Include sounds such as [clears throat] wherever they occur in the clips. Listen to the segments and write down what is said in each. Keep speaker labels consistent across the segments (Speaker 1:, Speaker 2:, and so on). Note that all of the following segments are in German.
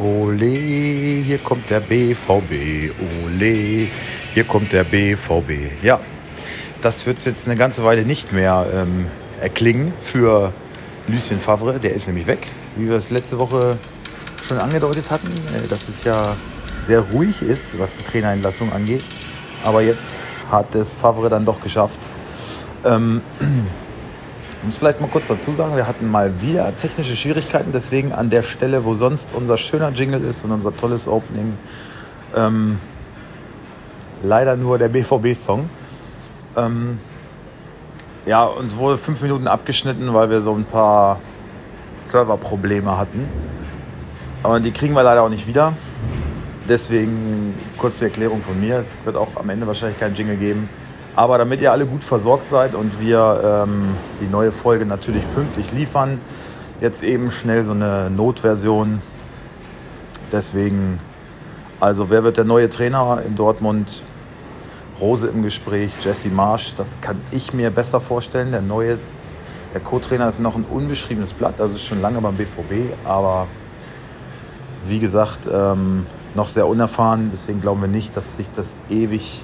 Speaker 1: Ole, hier kommt der BVB. Ole, hier kommt der BVB. Ja, das wird jetzt eine ganze Weile nicht mehr ähm, erklingen für Lucien Favre. Der ist nämlich weg, wie wir es letzte Woche schon angedeutet hatten, äh, dass es ja sehr ruhig ist, was die Trainerentlassung angeht. Aber jetzt hat es Favre dann doch geschafft. Ähm, ich muss vielleicht mal kurz dazu sagen, wir hatten mal wieder technische Schwierigkeiten, deswegen an der Stelle, wo sonst unser schöner Jingle ist und unser tolles Opening, ähm, leider nur der BVB-Song. Ähm, ja, uns wurde fünf Minuten abgeschnitten, weil wir so ein paar Serverprobleme hatten. Aber die kriegen wir leider auch nicht wieder. Deswegen kurz die Erklärung von mir. Es wird auch am Ende wahrscheinlich keinen Jingle geben. Aber damit ihr alle gut versorgt seid und wir ähm, die neue Folge natürlich pünktlich liefern, jetzt eben schnell so eine Notversion. Deswegen, also wer wird der neue Trainer in Dortmund? Rose im Gespräch, Jesse Marsch, das kann ich mir besser vorstellen. Der neue, der Co-Trainer ist noch ein unbeschriebenes Blatt, also ist schon lange beim BVB, aber wie gesagt, ähm, noch sehr unerfahren. Deswegen glauben wir nicht, dass sich das ewig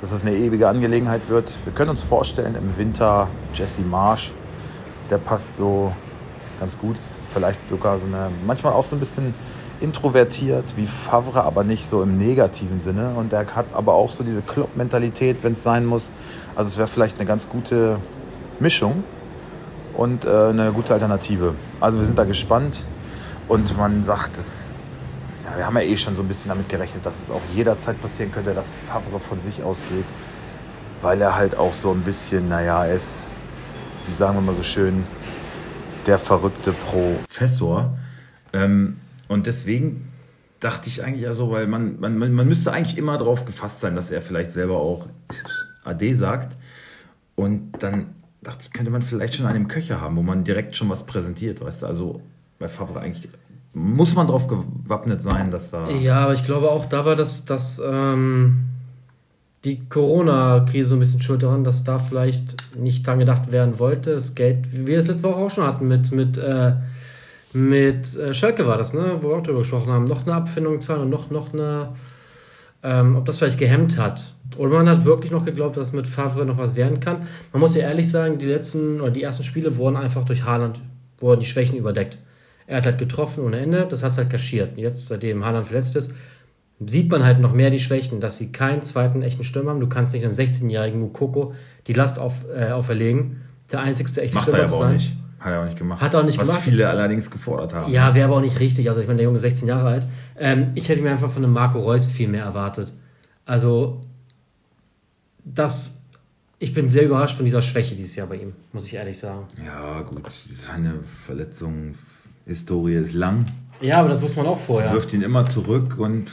Speaker 1: dass es eine ewige Angelegenheit wird. Wir können uns vorstellen, im Winter Jesse Marsch, der passt so ganz gut, vielleicht sogar so eine, manchmal auch so ein bisschen introvertiert wie Favre, aber nicht so im negativen Sinne. Und der hat aber auch so diese Klopp-Mentalität, wenn es sein muss. Also es wäre vielleicht eine ganz gute Mischung und äh, eine gute Alternative. Also wir sind da gespannt und man sagt, das ja, wir haben ja eh schon so ein bisschen damit gerechnet, dass es auch jederzeit passieren könnte, dass Favre von sich ausgeht, weil er halt auch so ein bisschen, naja, ist, wie sagen wir mal so schön, der verrückte Professor. Ähm, und deswegen dachte ich eigentlich also, weil man, man, man müsste eigentlich immer darauf gefasst sein, dass er vielleicht selber auch AD sagt. Und dann dachte ich, könnte man vielleicht schon einen Köcher haben, wo man direkt schon was präsentiert, weißt du, also bei Favre eigentlich muss man darauf gewappnet sein, dass da.
Speaker 2: Ja, aber ich glaube auch, da war das, dass ähm, die Corona-Krise so ein bisschen schuld daran, dass da vielleicht nicht dran gedacht werden wollte. Das Geld, wie wir es letzte Woche auch schon hatten, mit, mit, äh, mit äh, Schalke war das, ne? wo wir auch drüber gesprochen haben, noch eine Abfindung zahlen und noch, noch eine. Ähm, ob das vielleicht gehemmt hat. Oder man hat wirklich noch geglaubt, dass mit Favre noch was werden kann. Man muss ja ehrlich sagen, die letzten oder die ersten Spiele wurden einfach durch Haaland, wurden die Schwächen überdeckt. Er hat halt getroffen ohne Ende, das hat es halt kaschiert. Jetzt, seitdem Haaland verletzt ist, sieht man halt noch mehr die Schwächen, dass sie keinen zweiten echten Stürmer haben. Du kannst nicht einem 16-jährigen Mukoko die Last auf, äh, auferlegen, der einzigste echte Macht Stürmer er aber
Speaker 1: zu sein. Auch nicht. Hat er auch nicht gemacht.
Speaker 2: Hat er auch nicht
Speaker 1: Was
Speaker 2: gemacht.
Speaker 1: viele allerdings gefordert haben.
Speaker 2: Ja, wäre aber auch nicht richtig. Also ich meine, der Junge ist 16 Jahre alt. Ähm, ich hätte mir einfach von einem Marco Reus viel mehr erwartet. Also das ich bin sehr überrascht von dieser Schwäche dieses Jahr bei ihm, muss ich ehrlich sagen.
Speaker 1: Ja, gut, seine Verletzungs Historie ist lang.
Speaker 2: Ja, aber das wusste man auch vorher.
Speaker 1: Sie wirft ihn immer zurück und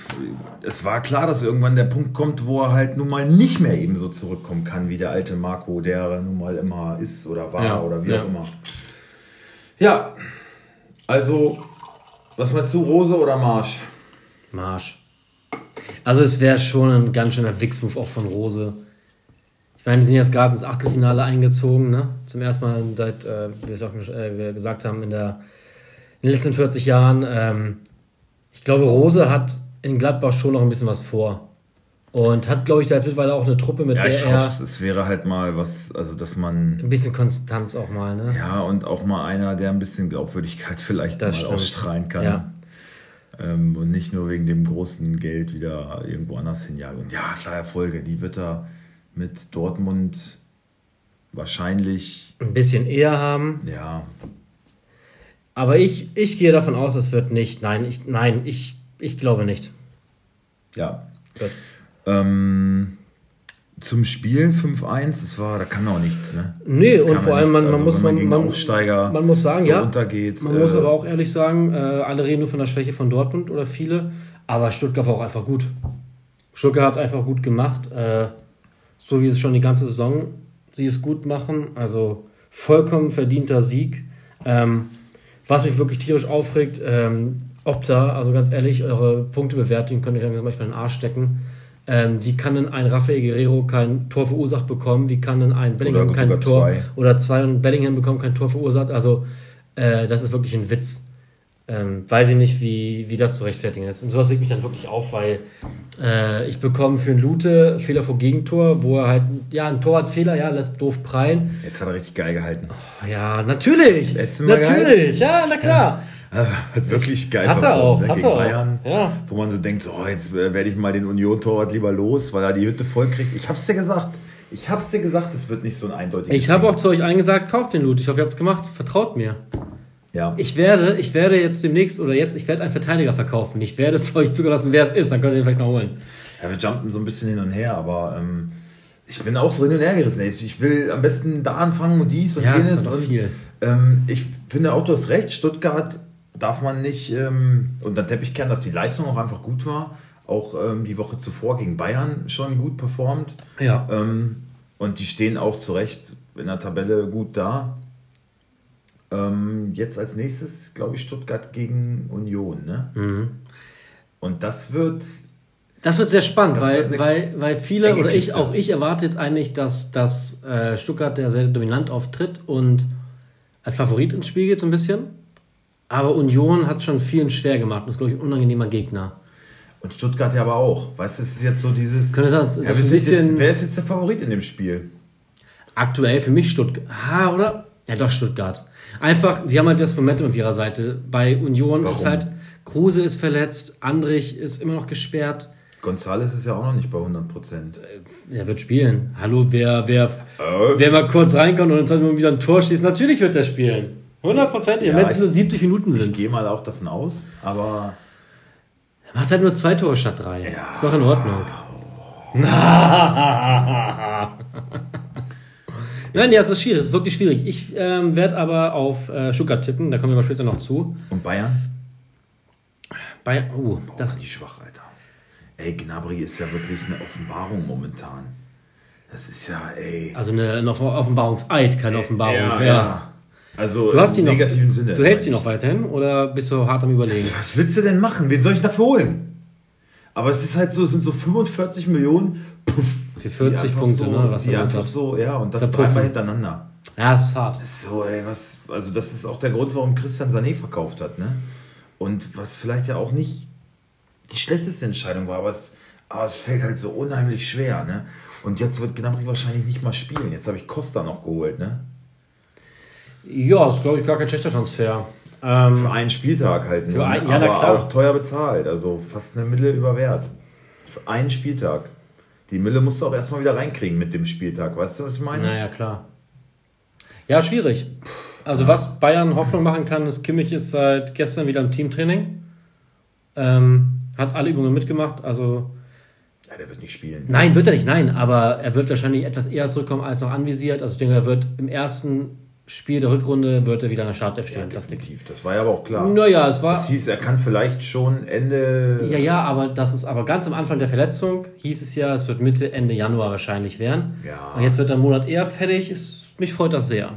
Speaker 1: es war klar, dass irgendwann der Punkt kommt, wo er halt nun mal nicht mehr eben so zurückkommen kann wie der alte Marco, der nun mal immer ist oder war ja, oder wie ja. auch immer. Ja, also, was meinst du, Rose oder Marsch?
Speaker 2: Marsch. Also es wäre schon ein ganz schöner Wix-Move auch von Rose. Ich meine, die sind jetzt gerade ins Achtelfinale eingezogen, ne? Zum ersten Mal seit, äh, wie wir es auch äh, gesagt haben, in der in den letzten 40 Jahren. Ähm, ich glaube, Rose hat in Gladbach schon noch ein bisschen was vor. Und hat, glaube ich, da jetzt mittlerweile auch eine Truppe, mit
Speaker 1: ja,
Speaker 2: der
Speaker 1: ich er. Hoffe, es wäre halt mal was, also dass man.
Speaker 2: Ein bisschen Konstanz auch mal, ne?
Speaker 1: Ja, und auch mal einer, der ein bisschen Glaubwürdigkeit [laughs] vielleicht das mal stimmt. ausstrahlen kann. Ja. Ähm, und nicht nur wegen dem großen Geld wieder irgendwo anders hinjagen. Und ja, klar, Erfolge, die wird er mit Dortmund wahrscheinlich.
Speaker 2: Ein bisschen eher haben.
Speaker 1: Ja,
Speaker 2: aber ich, ich gehe davon aus, es wird nicht. Nein, ich, nein, ich, ich glaube nicht.
Speaker 1: Ja. Ähm, zum Spiel 5-1, das war, da kann auch nichts, ne?
Speaker 2: Nee, und vor allem, man, man also, muss man, man,
Speaker 1: Aufsteiger
Speaker 2: man muss sagen,
Speaker 1: so
Speaker 2: ja.
Speaker 1: Untergeht,
Speaker 2: man äh, muss aber auch ehrlich sagen, äh, alle reden nur von der Schwäche von Dortmund oder viele, aber Stuttgart war auch einfach gut. Stuttgart hat es einfach gut gemacht, äh, so wie es schon die ganze Saison sie es gut machen, also vollkommen verdienter Sieg. Ähm, was mich wirklich tierisch aufregt, ähm, Opta, also ganz ehrlich, eure Punktebewertung könnt ihr dann manchmal in den Arsch stecken. Ähm, wie kann denn ein Rafael Guerrero kein Tor verursacht bekommen? Wie kann denn ein Bellingham kein Tor zwei. oder zwei und Bellingham bekommt kein Tor verursacht? Also äh, das ist wirklich ein Witz. Ähm, weiß ich nicht, wie, wie das zu rechtfertigen ist. Und sowas regt mich dann wirklich auf, weil äh, ich bekomme für einen Lute Fehler vor Gegentor, wo er halt, ja, ein Tor hat Fehler, ja, lässt doof prallen.
Speaker 1: Jetzt hat er richtig geil gehalten.
Speaker 2: Oh, ja, natürlich. Natürlich, ja, na klar.
Speaker 1: Ja. Hat wirklich geil
Speaker 2: Hat er auch,
Speaker 1: ne,
Speaker 2: hat er auch.
Speaker 1: Bayern,
Speaker 2: Ja.
Speaker 1: wo man so denkt, oh, jetzt äh, werde ich mal den Union-Torwart lieber los, weil er die Hütte voll kriegt. Ich hab's dir gesagt. Ich hab's dir gesagt, es wird nicht so ein eindeutiges
Speaker 2: Ich habe auch zu euch eingesagt, kauft den Loot. Ich hoffe, ihr habt es gemacht. Vertraut mir.
Speaker 1: Ja.
Speaker 2: Ich werde, ich werde jetzt demnächst oder jetzt, ich werde einen Verteidiger verkaufen. Ich werde es [laughs] euch zugelassen, wer es ist. Dann könnt ihr ihn vielleicht noch holen.
Speaker 1: Ja, wir jumpen so ein bisschen hin und her, aber ähm, ich bin auch so hin und her gerissen. Ich will am besten da anfangen und dies und
Speaker 2: Ja, es
Speaker 1: jenes. Und, ähm, ich finde auch, du hast recht. Stuttgart darf man nicht ähm, unter den Teppich kehren, dass die Leistung auch einfach gut war. Auch ähm, die Woche zuvor gegen Bayern schon gut performt.
Speaker 2: Ja.
Speaker 1: Ähm, und die stehen auch zu Recht in der Tabelle gut da. Ähm, jetzt als nächstes, glaube ich, Stuttgart gegen Union. Ne?
Speaker 2: Mhm.
Speaker 1: Und das wird
Speaker 2: Das wird sehr spannend, weil, weil, weil viele oder ich, auch ich erwarte jetzt eigentlich, dass, dass äh, Stuttgart der sehr dominant auftritt und als Favorit ins Spiel geht so ein bisschen. Aber Union hat schon vielen schwer gemacht und ist, glaube ich, ein unangenehmer Gegner.
Speaker 1: Und Stuttgart ja aber auch. Weißt du, es ist jetzt so dieses.
Speaker 2: Könnte das- das
Speaker 1: wer,
Speaker 2: ein
Speaker 1: ist
Speaker 2: bisschen-
Speaker 1: jetzt, wer ist jetzt der Favorit in dem Spiel?
Speaker 2: Aktuell für mich Stuttgart. Ah, oder? Ja, doch, Stuttgart. Einfach, sie haben halt das Momentum auf ihrer Seite. Bei Union
Speaker 1: Warum?
Speaker 2: ist halt, Kruse ist verletzt, Andrich ist immer noch gesperrt.
Speaker 1: Gonzales ist ja auch noch nicht bei 100 Prozent.
Speaker 2: Er wird spielen. Hallo, wer, wer,
Speaker 1: Äh.
Speaker 2: wer mal kurz reinkommt und dann wieder ein Tor schießt, natürlich wird er spielen. 100
Speaker 1: Ja,
Speaker 2: wenn es
Speaker 1: ich-
Speaker 2: nur 70 Minuten
Speaker 1: Ich
Speaker 2: sind.
Speaker 1: gehe mal auch davon aus, aber
Speaker 2: Er macht halt nur zwei Tore statt drei.
Speaker 1: Ja.
Speaker 2: Ist doch in Ordnung. [laughs] [laughs] Nein, ja, es ist schwierig, es ist wirklich schwierig. Ich ähm, werde aber auf äh, Stuttgart tippen, da kommen wir aber später noch zu.
Speaker 1: und Bayern?
Speaker 2: Bei, oh,
Speaker 1: Das
Speaker 2: das,
Speaker 1: die schwach, Alter. Ey, Gnabry ist ja wirklich eine Offenbarung momentan. Das ist ja, ey.
Speaker 2: also eine, eine Offen- Offenbarungseid, keine Offenbarung.
Speaker 1: ja,
Speaker 2: Ja,
Speaker 1: ja. Also
Speaker 2: Du hast
Speaker 1: im
Speaker 2: noch,
Speaker 1: negativen Sinne.
Speaker 2: du hältst ihn noch weiterhin oder bist du hart am Überlegen?
Speaker 1: Was willst du denn machen? Wen soll ich dafür holen? Aber es ist halt so, es sind so 45 Millionen. Puff,
Speaker 2: Für 40
Speaker 1: die einfach
Speaker 2: Punkte,
Speaker 1: so,
Speaker 2: ne, was er
Speaker 1: einfach so, ja, und das dreimal hintereinander.
Speaker 2: Ja, es ist hart.
Speaker 1: So, ey, was, also das ist auch der Grund, warum Christian Sané verkauft hat, ne? Und was vielleicht ja auch nicht die schlechteste Entscheidung war, aber es, aber es fällt halt so unheimlich schwer, ne? Und jetzt wird Gnabry wahrscheinlich nicht mal spielen. Jetzt habe ich Costa noch geholt, ne?
Speaker 2: Ja, ist glaube ich gar kein schlechter Transfer. Ähm,
Speaker 1: Für einen Spieltag halt nur,
Speaker 2: ein-
Speaker 1: ne?
Speaker 2: ja, na
Speaker 1: aber
Speaker 2: klar.
Speaker 1: auch teuer bezahlt, also fast eine Mille über Wert. Für einen Spieltag. Die Mille musst du auch erstmal wieder reinkriegen mit dem Spieltag, weißt du, was ich meine?
Speaker 2: Naja, klar. Ja, schwierig. Also was Bayern Hoffnung machen kann, ist, Kimmich ist seit gestern wieder im Teamtraining. Ähm, hat alle Übungen mitgemacht. Also
Speaker 1: Ja, der wird nicht spielen.
Speaker 2: nein, wird er nicht, nein. Aber er wird wahrscheinlich etwas eher zurückkommen als noch anvisiert. Also ich denke, er wird im ersten Spiel der Rückrunde wird er wieder in der Startelf
Speaker 1: Ja,
Speaker 2: stehen. das denke
Speaker 1: definitiv. Das war ja aber auch klar.
Speaker 2: Naja, es war.
Speaker 1: Das hieß, er kann vielleicht schon Ende.
Speaker 2: Ja, ja, aber das ist aber ganz am Anfang der Verletzung hieß es ja, es wird Mitte, Ende Januar wahrscheinlich werden.
Speaker 1: Ja.
Speaker 2: Und jetzt wird er einen Monat eher fertig. Ist, mich freut das sehr.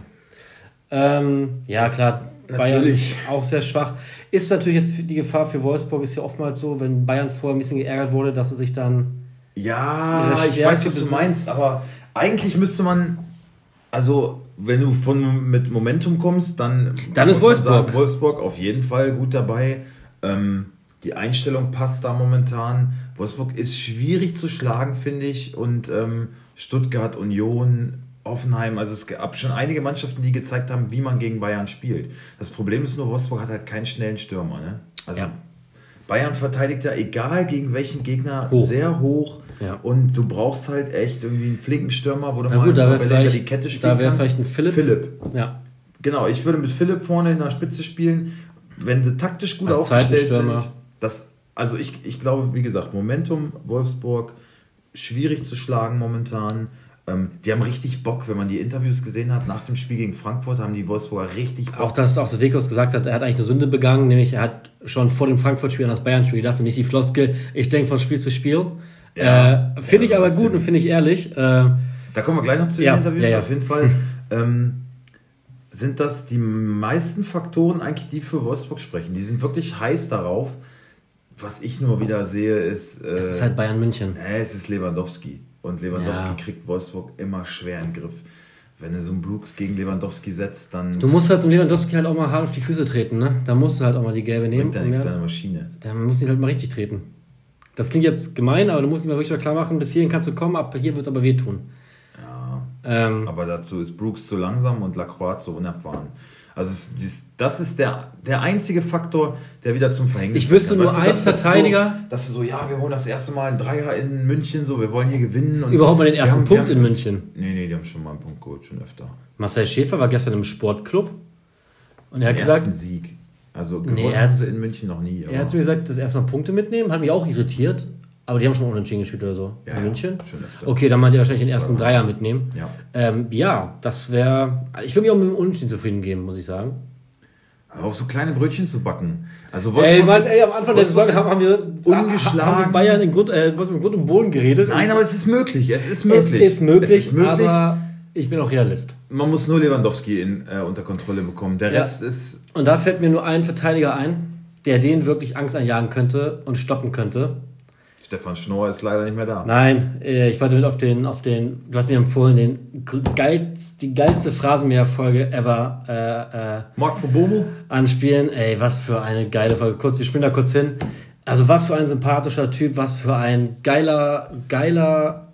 Speaker 2: Ähm, ja, klar,
Speaker 1: Natürlich.
Speaker 2: Bayern auch sehr schwach. Ist natürlich jetzt die Gefahr für Wolfsburg, ist ja oftmals so, wenn Bayern vorher ein bisschen geärgert wurde, dass sie sich dann.
Speaker 1: Ja, ich weiß, was du meinst, aber eigentlich müsste man, also wenn du von mit Momentum kommst, dann,
Speaker 2: Dann ist Wolfsburg.
Speaker 1: Wolfsburg auf jeden Fall gut dabei. Ähm, die Einstellung passt da momentan. Wolfsburg ist schwierig zu schlagen, finde ich. Und ähm, Stuttgart, Union, Offenheim, also es gab schon einige Mannschaften, die gezeigt haben, wie man gegen Bayern spielt. Das Problem ist nur, Wolfsburg hat halt keinen schnellen Stürmer. Ne? Also
Speaker 2: Ja.
Speaker 1: Bayern verteidigt ja, egal gegen welchen Gegner,
Speaker 2: Hoch.
Speaker 1: sehr hoch.
Speaker 2: Ja.
Speaker 1: Und du brauchst halt echt irgendwie einen flinken Stürmer, wo du
Speaker 2: Na
Speaker 1: mal
Speaker 2: gut, da wäre
Speaker 1: die Kette spielen
Speaker 2: da wär
Speaker 1: kannst.
Speaker 2: vielleicht ein Philipp.
Speaker 1: Philipp.
Speaker 2: Ja,
Speaker 1: Genau, ich würde mit Philipp vorne in der Spitze spielen. Wenn sie taktisch gut
Speaker 2: Als
Speaker 1: aufgestellt sind, das, also ich, ich glaube, wie gesagt, Momentum, Wolfsburg, schwierig zu schlagen momentan. Ähm, die haben richtig Bock, wenn man die Interviews gesehen hat nach dem Spiel gegen Frankfurt, haben die Wolfsburger richtig Bock.
Speaker 2: auch dass auch der Wekos gesagt hat, er hat eigentlich eine Sünde begangen, nämlich er hat schon vor dem Frankfurt-Spiel an das Bayern-Spiel gedacht und nicht die Floskel, ich denke von Spiel zu Spiel.
Speaker 1: Ja.
Speaker 2: äh, finde ich
Speaker 1: Ja,
Speaker 2: aber
Speaker 1: das
Speaker 2: gut und finde ich ehrlich. Äh,
Speaker 1: Da kommen wir gleich noch zu den
Speaker 2: Ja,
Speaker 1: Interviews.
Speaker 2: ja, ja.
Speaker 1: Auf jeden Fall ähm, sind das die meisten Faktoren eigentlich, die für Wolfsburg sprechen. Die sind wirklich heiß darauf. Was ich nur wieder sehe, ist, äh,
Speaker 2: es ist halt Bayern München.
Speaker 1: äh, es ist Lewandowski. Und Lewandowski
Speaker 2: Ja.
Speaker 1: kriegt Wolfsburg immer schwer in den Griff. wenn du so einen Brooks gegen Lewandowski setzt, dann.
Speaker 2: Du musst halt zum Lewandowski halt auch mal hart auf die Füße treten, ne? Da musst du halt auch mal die gelbe nehmen.
Speaker 1: Bringt ja nichts, seine Maschine.
Speaker 2: Da musst du ihn halt mal richtig treten. Das klingt jetzt gemein, aber du musst ihm wirklich mal klar machen, bis hierhin kannst du kommen, ab hier wird es aber wehtun.
Speaker 1: Ja. Ähm, aber dazu ist Brooks zu langsam und Lacroix zu unerfahren. Also das ist der, der einzige Faktor, der wieder zum Verhängnis Ich wüsste nur einen Verteidiger. So, dass du so, ja, wir holen das erste Mal ein Dreier in München, so, wir wollen hier gewinnen. Und Überhaupt mal den ersten haben, Punkt haben, in München. Nee, nee, die haben schon mal einen Punkt geholt, schon öfter.
Speaker 2: Marcel Schäfer war gestern im Sportclub und er hat den gesagt. Sieg. Also gewonnen nee, haben sie in München noch nie. Er hat mir gesagt, das erstmal Punkte mitnehmen, hat mich auch irritiert. Aber die haben schon unentschieden gespielt oder so. Ja, in München? Schon öfter. Okay, dann meint ihr wahrscheinlich den ersten Dreier mitnehmen. Ja, ähm, ja das wäre. Ich würde mich auch mit dem Unentschieden zufrieden geben, muss ich sagen.
Speaker 1: Auf so kleine Brötchen zu backen. Also ey, Mann, ey, am Anfang der Saison haben wir
Speaker 2: ungeschlagen. Haben Bayern in Grund, äh, Grund und Boden geredet.
Speaker 1: Nein, aber es ist möglich. Es ist möglich.
Speaker 2: Es ist möglich, es ist möglich aber ich bin auch Realist.
Speaker 1: Man muss nur Lewandowski in, äh, unter Kontrolle bekommen. Der ja. Rest ist.
Speaker 2: Und da fällt mir nur ein Verteidiger ein, der den wirklich Angst einjagen könnte und stoppen könnte.
Speaker 1: Stefan Schnorr ist leider nicht mehr da.
Speaker 2: Nein, äh, ich wollte mit auf den, auf den, du hast mir empfohlen, den geilst, die geilste Phrasenmäher-Folge ever äh, äh, Mark von Bobo anspielen. Ey, was für eine geile Folge. Kurz, wir spielen da kurz hin. Also was für ein sympathischer Typ, was für ein geiler, geiler.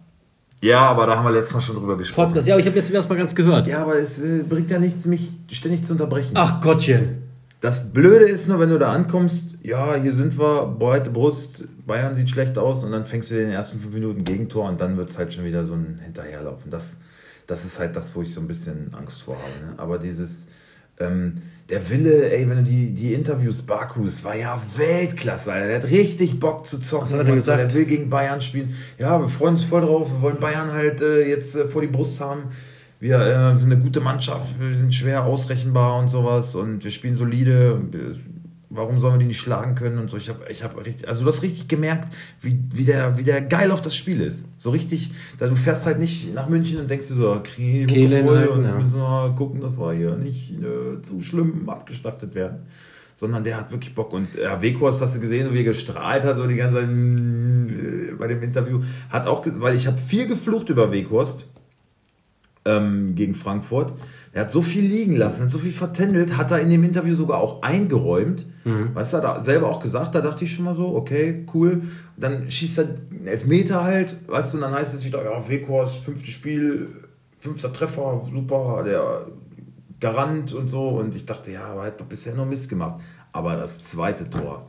Speaker 1: Ja, aber da haben wir letztes Mal schon drüber gesprochen.
Speaker 2: Podcast. Ja, aber ich habe jetzt erst mal ganz gehört.
Speaker 1: Ja, aber es äh, bringt ja nichts, mich ständig zu unterbrechen.
Speaker 2: Ach Gottchen.
Speaker 1: Das Blöde ist nur, wenn du da ankommst, ja, hier sind wir, breite Brust, Bayern sieht schlecht aus und dann fängst du in den ersten fünf Minuten Gegentor und dann wird es halt schon wieder so ein Hinterherlaufen. Das, das ist halt das, wo ich so ein bisschen Angst vor habe. Ne? Aber dieses, ähm, der Wille, ey, wenn du die, die Interviews, Bakus, war ja Weltklasse, Alter. Der hat richtig Bock zu zocken. Was hat er denn gesagt? Der will gegen Bayern spielen. Ja, wir freuen uns voll drauf. Wir wollen Bayern halt äh, jetzt äh, vor die Brust haben wir äh, sind eine gute Mannschaft, wir sind schwer ausrechenbar und sowas und wir spielen solide. Warum sollen wir die nicht schlagen können und so? Ich habe ich hab richtig, also du hast richtig gemerkt, wie, wie, der, wie der geil auf das Spiel ist. So richtig, da du fährst halt nicht nach München und denkst dir so, kriegen Kehle voll und ja. müssen wir gucken, dass wir hier nicht äh, zu schlimm abgeschlachtet werden sondern der hat wirklich Bock. Und ja, Weghorst, hast du gesehen, wie er gestrahlt hat, so die ganze Zeit äh, bei dem Interview. Hat auch, weil ich habe viel geflucht über Weghorst ähm, gegen Frankfurt. Er hat so viel liegen lassen, hat so viel vertändelt, hat er in dem Interview sogar auch eingeräumt. Mhm. Weißt du, hat er selber auch gesagt, da dachte ich schon mal so, okay, cool. Dann schießt er einen Elfmeter halt, weißt du, und dann heißt es wieder, ja, Weghorst, fünftes Spiel, fünfter Treffer, super, der Garant und so. Und ich dachte, ja, aber er hat doch bisher nur Mist gemacht. Aber das zweite Tor,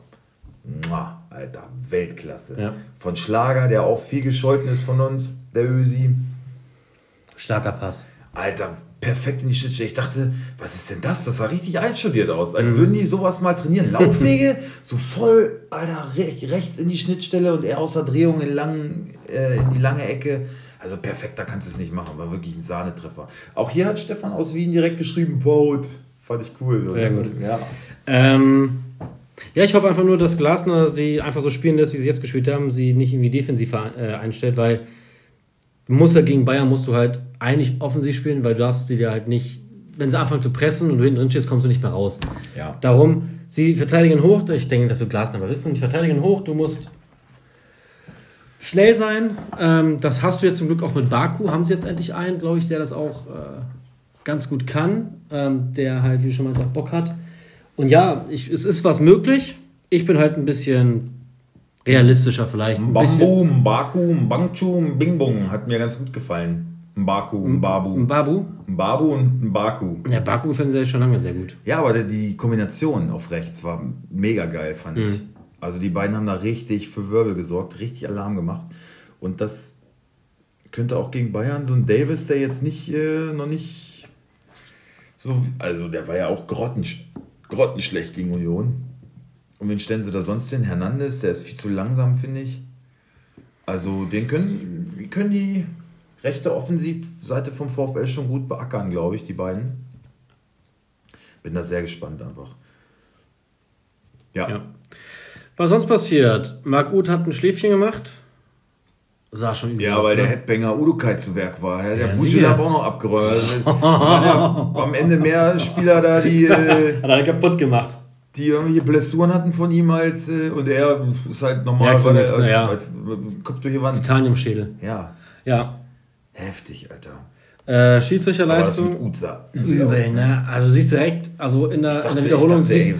Speaker 1: muah, Alter, Weltklasse. Ja. Von Schlager, der auch viel gescholten ist von uns, der Ösi.
Speaker 2: Starker Pass.
Speaker 1: Alter, perfekt in die Schnittstelle. Ich dachte, was ist denn das? Das sah richtig einstudiert aus. Als mhm. würden die sowas mal trainieren. Laufwege, [laughs] so voll, Alter, rechts in die Schnittstelle und er aus der Drehung in, lang, äh, in die lange Ecke. Also perfekter kannst du es nicht machen. War wirklich ein Sahnetreffer. Auch hier hat Stefan aus Wien direkt geschrieben, Vote. Fand ich cool. Sehr gut.
Speaker 2: Ja. Ähm, ja, ich hoffe einfach nur, dass Glasner sie einfach so spielen lässt, wie sie jetzt gespielt haben, sie nicht irgendwie defensiv äh, einstellt, weil musst ja gegen Bayern musst du halt eigentlich offensiv spielen, weil du darfst sie dir halt nicht, wenn sie anfangen zu pressen und du hinten drin stehst, kommst du nicht mehr raus. Ja. Darum, sie verteidigen hoch, ich denke, das wird Glasner aber wissen, die verteidigen hoch, du musst schnell sein. Ähm, das hast du jetzt zum Glück auch mit Baku, haben sie jetzt endlich einen, glaube ich, der das auch äh, ganz gut kann, ähm, der halt, wie schon mal gesagt, Bock hat. Und ja, ich, es ist was möglich. Ich bin halt ein bisschen realistischer vielleicht. Ein
Speaker 1: Bambu, Mbaku, Mbangchu, Bingbong hat mir ganz gut gefallen. Mbaku, Mbabu.
Speaker 2: Mbabu?
Speaker 1: Mbabu und Mbaku.
Speaker 2: Ja, Baku finden sie schon lange sehr gut.
Speaker 1: Ja, aber die Kombination auf rechts war mega geil, fand mhm. ich. Also die beiden haben da richtig für Wirbel gesorgt, richtig Alarm gemacht. Und das könnte auch gegen Bayern so ein Davis, der jetzt nicht, äh, noch nicht so, also der war ja auch grottensch grottenschlecht gegen Union. Und wen stellen sie da sonst hin? Hernandez, der ist viel zu langsam, finde ich. Also den können, wie können die rechte Offensivseite vom VfL schon gut beackern, glaube ich, die beiden. Bin da sehr gespannt einfach.
Speaker 2: Ja. ja. Was sonst passiert? Marc Uth hat ein Schläfchen gemacht.
Speaker 1: Sah schon Ja, aus, weil ne? der Headbanger Udukai zu Werk war. Der ja, Bucci hat auch noch abgeräumt. [laughs] am Ende mehr Spieler da, die.
Speaker 2: Äh, [laughs] hat er kaputt gemacht
Speaker 1: die irgendwelche Blessuren hatten von ihm als äh, und er ist halt normal weil er als, ja. als,
Speaker 2: Kopf durch die Wand. Titaniumschädel.
Speaker 1: Ja.
Speaker 2: Ja.
Speaker 1: Heftig, Alter.
Speaker 2: Äh, Schiedsrichterleistung. Übel, ne? Also du siehst direkt, also in der, dachte, in der Wiederholung dachte, siehst, ey,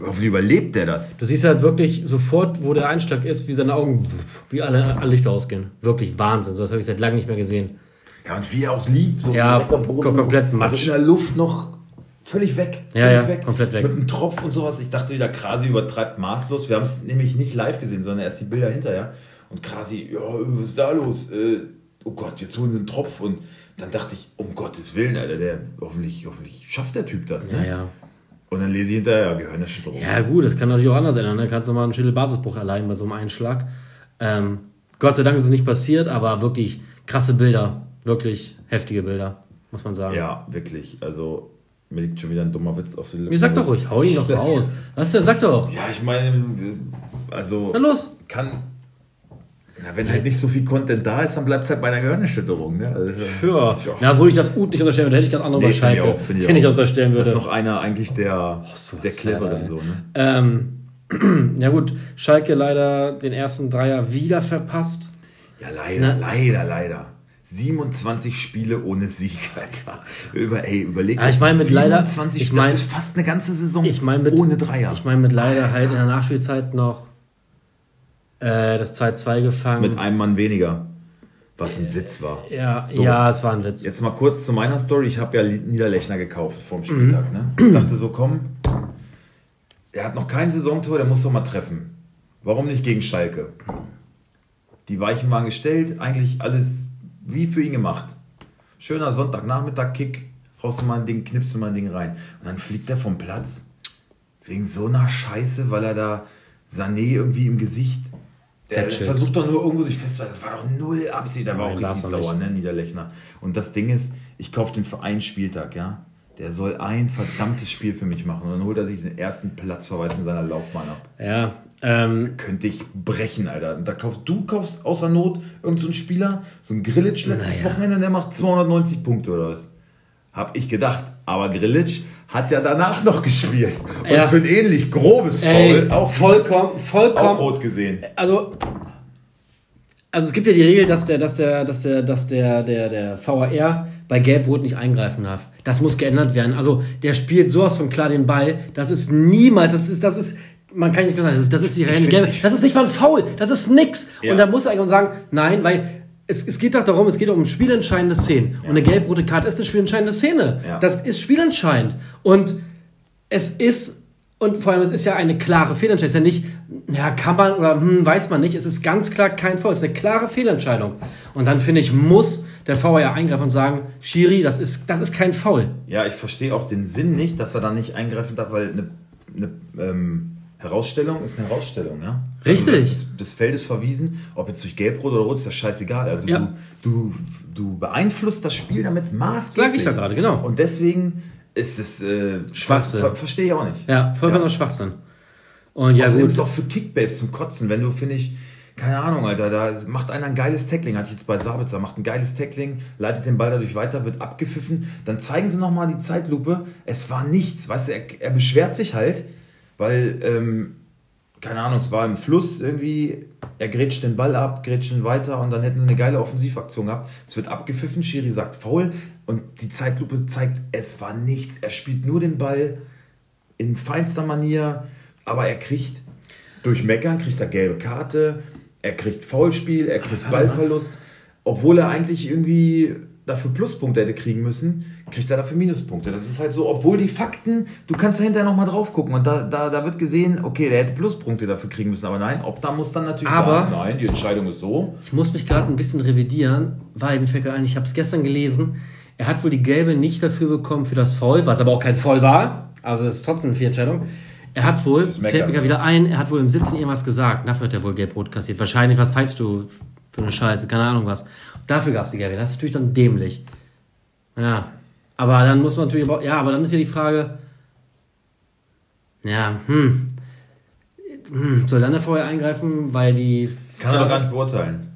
Speaker 1: Hoffentlich überlebt der das.
Speaker 2: Du siehst halt wirklich sofort, wo der Einschlag ist, wie seine Augen, wie alle, alle Lichter ausgehen. Wirklich Wahnsinn. So das habe ich seit langem nicht mehr gesehen.
Speaker 1: Ja, und wie er auch liegt. So
Speaker 2: ja, komplett
Speaker 1: Matsch. Also in der Luft noch völlig weg.
Speaker 2: Völlig ja, ja,
Speaker 1: weg.
Speaker 2: komplett weg.
Speaker 1: Mit einem Tropf und sowas. Ich dachte wieder, Krasi übertreibt maßlos. Wir haben es nämlich nicht live gesehen, sondern erst die Bilder hinterher. Und Krasi, ja, was ist da los? Äh, oh Gott, jetzt holen sie einen Tropf. Und dann dachte ich, um Gottes Willen, Alter, der, hoffentlich, hoffentlich schafft der Typ das.
Speaker 2: Ne? Ja, ja.
Speaker 1: Und dann lese ich hinterher, Gehirnerschütterung.
Speaker 2: Ja, gut, das kann natürlich auch anders ändern. Da ne? kannst du mal einen Schädelbasisbruch erleiden bei so einem Einschlag. Ähm, Gott sei Dank ist es nicht passiert, aber wirklich krasse Bilder. Wirklich heftige Bilder, muss man sagen.
Speaker 1: Ja, wirklich. Also, mir liegt schon wieder ein dummer Witz auf die
Speaker 2: Lippen. Wie sag doch ruhig, hau ihn doch [laughs] raus. Was denn? Sag doch.
Speaker 1: Ja, ich meine, also.
Speaker 2: Na los.
Speaker 1: Kann, na, wenn halt nicht so viel Content da ist, dann bleibt es halt bei einer Gehirnerschütterung. Ne? Also,
Speaker 2: ja. ja, wo ich das gut nicht unterstellen würde, hätte ich ganz andere nee, bei Schalke.
Speaker 1: Ich
Speaker 2: ich, ich unterstellen würde.
Speaker 1: Das ist noch einer eigentlich der, oh, so der Cleveren. So, ne?
Speaker 2: ähm, [clears throat] ja gut, Schalke leider den ersten Dreier wieder verpasst.
Speaker 1: Ja, leider, Na? leider, leider. 27 Spiele ohne Sieg, Alter. [laughs] Über, ey, überleg
Speaker 2: ja, ich meine mit 27,
Speaker 1: leider, ich mein, das ist fast eine ganze Saison
Speaker 2: ich mein mit, ohne Dreier. Ich meine mit leider Alter. halt in der Nachspielzeit noch äh, das 2-2 gefangen.
Speaker 1: Mit einem Mann weniger. Was ein Witz war.
Speaker 2: Ja, so, ja, es war ein Witz.
Speaker 1: Jetzt mal kurz zu meiner Story. Ich habe ja Niederlechner gekauft vom Spieltag. Mhm. Ne? Ich dachte so, komm, er hat noch kein Saisontor, der muss doch mal treffen. Warum nicht gegen Schalke? Die Weichen waren gestellt, eigentlich alles wie für ihn gemacht. Schöner Sonntagnachmittag, Kick, haust du mal ein Ding, knippst du mal ein Ding rein. Und dann fliegt er vom Platz. Wegen so einer Scheiße, weil er da Sané irgendwie im Gesicht der versucht doch nur irgendwo sich festzuhalten. Das war doch null Absicht. Der war Nein, auch richtig sauer, ne, Niederlechner. Und das Ding ist, ich kaufe den für einen Spieltag, ja. Der soll ein verdammtes Spiel für mich machen. Und dann holt er sich den ersten Platzverweis in seiner Laufbahn ab.
Speaker 2: Ja. Ähm,
Speaker 1: Könnte ich brechen, Alter. Da kaufst, du kaufst außer Not irgendeinen so Spieler, so ein Grillitsch letztes naja. Wochenende, der macht 290 Punkte oder was. Hab ich gedacht. Aber Grillitsch hat ja danach noch gespielt. Und ja. für ein ähnlich grobes Foul
Speaker 2: auch vollkommen, vollkommen. Auch
Speaker 1: rot gesehen.
Speaker 2: Also, also es gibt ja die Regel, dass der, dass der, dass der, dass der, der, der VAR bei Gelb-Rot nicht eingreifen darf. Das muss geändert werden. Also der spielt sowas von klar den Ball. Das ist niemals, das ist, das ist, man kann nicht mehr sagen, das ist, das ist die reine Gelb. Das ist nicht mal ein Foul. Das ist nix. Ja. Und da muss er eigentlich sagen, nein, weil es, es geht doch darum, es geht um spielentscheidende Szenen. Ja. Und eine gelb-rote Karte ist eine spielentscheidende Szene. Ja. Das ist spielentscheidend. Und es ist, und vor allem, es ist ja eine klare Fehlentscheidung. Es ist ja nicht, ja, kann man oder hm, weiß man nicht. Es ist ganz klar kein Foul. Es ist eine klare Fehlentscheidung. Und dann finde ich, muss der VAR eingreifen und sagen, Schiri, das ist, das ist kein Foul.
Speaker 1: Ja, ich verstehe auch den Sinn nicht, dass er da nicht eingreifen darf, weil eine, eine ähm Herausstellung ist eine Herausstellung, ja?
Speaker 2: Richtig.
Speaker 1: Also das, das, Feld ist verwiesen, ob jetzt durch Gelb, Rot oder Rot, ist ja scheißegal. Also ja. Du, du, du beeinflusst das Spiel damit maßgeblich.
Speaker 2: Sag ich ja gerade, genau.
Speaker 1: Und deswegen ist es äh,
Speaker 2: Schwachsinn. Ver
Speaker 1: Verstehe ich auch nicht.
Speaker 2: Ja, vollkommener ja. Schwachsinn. Und ja,
Speaker 1: Außerdem gut. ist auch für Kickbase zum Kotzen, wenn du, finde ich, keine Ahnung, Alter, da macht einer ein geiles Tackling, hatte ich jetzt bei Sabitzer, macht ein geiles Tackling, leitet den Ball dadurch weiter, wird abgepfiffen, dann zeigen sie nochmal die Zeitlupe, es war nichts, weißt du, er, er beschwert sich halt, weil, ähm, keine Ahnung, es war im Fluss irgendwie, er grätscht den Ball ab, grätscht ihn weiter und dann hätten sie eine geile Offensivaktion gehabt. Es wird abgepfiffen, Schiri sagt faul und die Zeitlupe zeigt, es war nichts. Er spielt nur den Ball in feinster Manier, aber er kriegt durch Meckern, kriegt er gelbe Karte, er kriegt Foulspiel, er kriegt Ballverlust, obwohl er eigentlich irgendwie dafür Pluspunkte hätte kriegen müssen, kriegt er dafür Minuspunkte. Das ist halt so, obwohl die Fakten, du kannst da hinterher nochmal drauf gucken und da, da, da wird gesehen, okay, der hätte Pluspunkte dafür kriegen müssen, aber nein, ob da muss dann natürlich
Speaker 2: aber
Speaker 1: sagen, nein, die Entscheidung ist so.
Speaker 2: Ich muss mich gerade ein bisschen revidieren, weil mir fällt gerade ein, ich habe es gestern gelesen, er hat wohl die gelbe nicht dafür bekommen für das Foul, was aber auch kein Foul war, also das ist trotzdem eine Fehlentscheidung. Er hat wohl, fällt mir wieder ein, er hat wohl im Sitzen irgendwas gesagt. Dafür hat er wohl gelb-rot kassiert. Wahrscheinlich, was pfeifst du für eine Scheiße? Keine Ahnung was. Dafür gab es die gelbe. Das ist natürlich dann dämlich. Ja. Aber dann muss man natürlich, ja, aber dann ist ja die Frage, ja, hm, hm soll dann der vorher eingreifen, weil die.
Speaker 1: Kann er doch gar nicht beurteilen.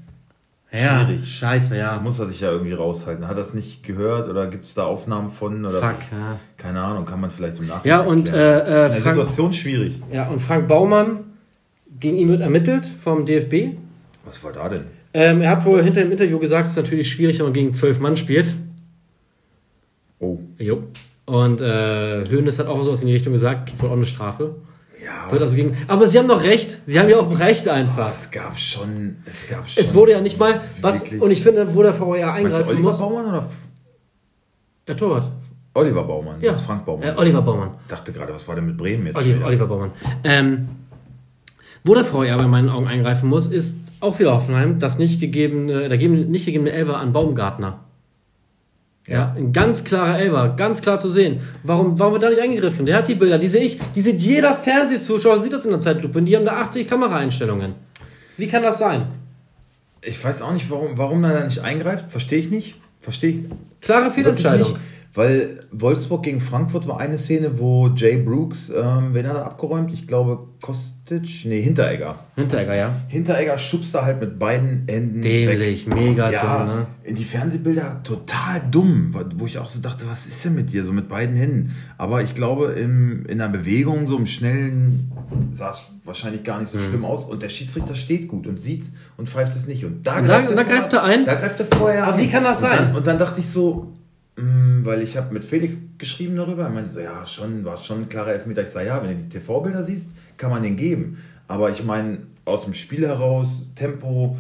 Speaker 2: Ja, Schwierig. scheiße, ja.
Speaker 1: Muss er sich ja irgendwie raushalten. Hat er es nicht gehört oder gibt es da Aufnahmen von? Oder
Speaker 2: Fuck, ja.
Speaker 1: Keine Ahnung, kann man vielleicht im Nachhinein
Speaker 2: Ja, und äh,
Speaker 1: äh, Frank, Situation schwierig.
Speaker 2: Ja, und Frank Baumann, gegen ihn wird ermittelt vom DFB.
Speaker 1: Was war da denn?
Speaker 2: Ähm, er hat wohl hinter dem Interview gesagt, es ist natürlich schwierig, wenn man gegen zwölf Mann spielt. Jo. Und äh, Hönes hat auch sowas in die Richtung gesagt, kriegt wohl auch eine Strafe.
Speaker 1: Ja,
Speaker 2: Wird also gegen, aber sie haben doch recht. Sie haben ja auch Recht einfach.
Speaker 1: es gab schon. Es, gab schon
Speaker 2: Es wurde ja nicht mal was
Speaker 1: wirklich-
Speaker 2: und ich finde, wo der VR eingreifen
Speaker 1: Oliver
Speaker 2: muss.
Speaker 1: Baumann oder
Speaker 2: Der Torwart.
Speaker 1: Oliver Baumann?
Speaker 2: Ja.
Speaker 1: Das ist Frank Baumann.
Speaker 2: Äh, Oliver Baumann.
Speaker 1: Ich dachte gerade, was war denn mit Bremen jetzt?
Speaker 2: Oliver? Oliver Baumann. Ähm, wo der VR bei meinen Augen eingreifen muss, ist auch wieder Hoffenheim, das nicht gegebene, der geben- nicht gegebene Elfer an Baumgartner. Ja, ein ganz klarer Elfer, ganz klar zu sehen. Warum, warum wird da nicht eingegriffen? Der hat die Bilder, die sehe ich, die sieht jeder Fernsehzuschauer, sieht das in der Zeitlupe, und die haben da 80 Kameraeinstellungen. Wie kann das sein?
Speaker 1: Ich weiß auch nicht, warum, warum er da nicht eingreift. Verstehe ich nicht. Verstehe ich
Speaker 2: Klare Fehlentscheidung.
Speaker 1: Weil Wolfsburg gegen Frankfurt war eine Szene, wo Jay Brooks, ähm, wen hat er abgeräumt? Ich glaube Kostic, nee, Hinteregger.
Speaker 2: Hinteregger, ja.
Speaker 1: Hinteregger schubst da halt mit beiden Händen
Speaker 2: Dämlich,
Speaker 1: weg.
Speaker 2: mega
Speaker 1: ja,
Speaker 2: dumm, ne?
Speaker 1: in die Fernsehbilder total dumm, wo ich auch so dachte, was ist denn mit dir, so mit beiden Händen? Aber ich glaube, im, in der Bewegung, so im Schnellen, sah es wahrscheinlich gar
Speaker 2: Mhm.
Speaker 1: nicht so schlimm aus und der Schiedsrichter steht gut und sieht's und pfeift es nicht. Und da,
Speaker 2: Und da- und da greift er ein?
Speaker 1: Da greift er vorher
Speaker 2: Aber
Speaker 1: ein.
Speaker 2: wie kann das
Speaker 1: und
Speaker 2: sein?
Speaker 1: Dann, und dann dachte ich so, weil ich habe mit Felix geschrieben darüber, er meinte so, ja, schon, war schon ein klarer Elfmeter. Ich sage, ja, wenn du die TV-Bilder siehst, kann man den geben. Aber ich meine, aus dem Spiel heraus, Tempo,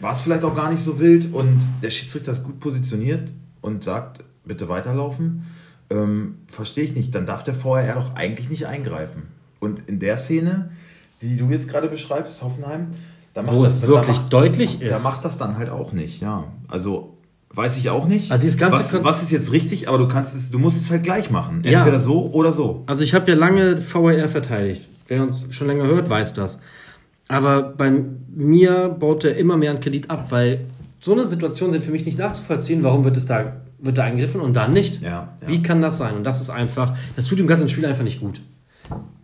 Speaker 1: war es vielleicht auch gar nicht so wild und der Schiedsrichter ist gut positioniert und sagt, bitte weiterlaufen. Ähm, Verstehe ich nicht. Dann darf der VRR doch eigentlich nicht eingreifen. Und in der Szene, die du jetzt gerade beschreibst, Hoffenheim, da macht
Speaker 2: Wo
Speaker 1: das,
Speaker 2: es
Speaker 1: da
Speaker 2: wirklich
Speaker 1: macht,
Speaker 2: deutlich
Speaker 1: da
Speaker 2: ist.
Speaker 1: macht das dann halt auch nicht, ja. Also weiß ich auch nicht.
Speaker 2: Also dieses ganze
Speaker 1: was, was ist jetzt richtig, aber du kannst es, du musst es halt gleich machen.
Speaker 2: Ja.
Speaker 1: Entweder so oder so.
Speaker 2: Also ich habe ja lange VAR verteidigt. Wer uns schon länger hört, weiß das. Aber bei mir baut er immer mehr an Kredit ab, weil so eine Situation sind für mich nicht nachzuvollziehen. Warum wird es da, wird da eingegriffen und da nicht?
Speaker 1: Ja, ja.
Speaker 2: Wie kann das sein? Und das ist einfach, das tut dem ganzen Spiel einfach nicht gut.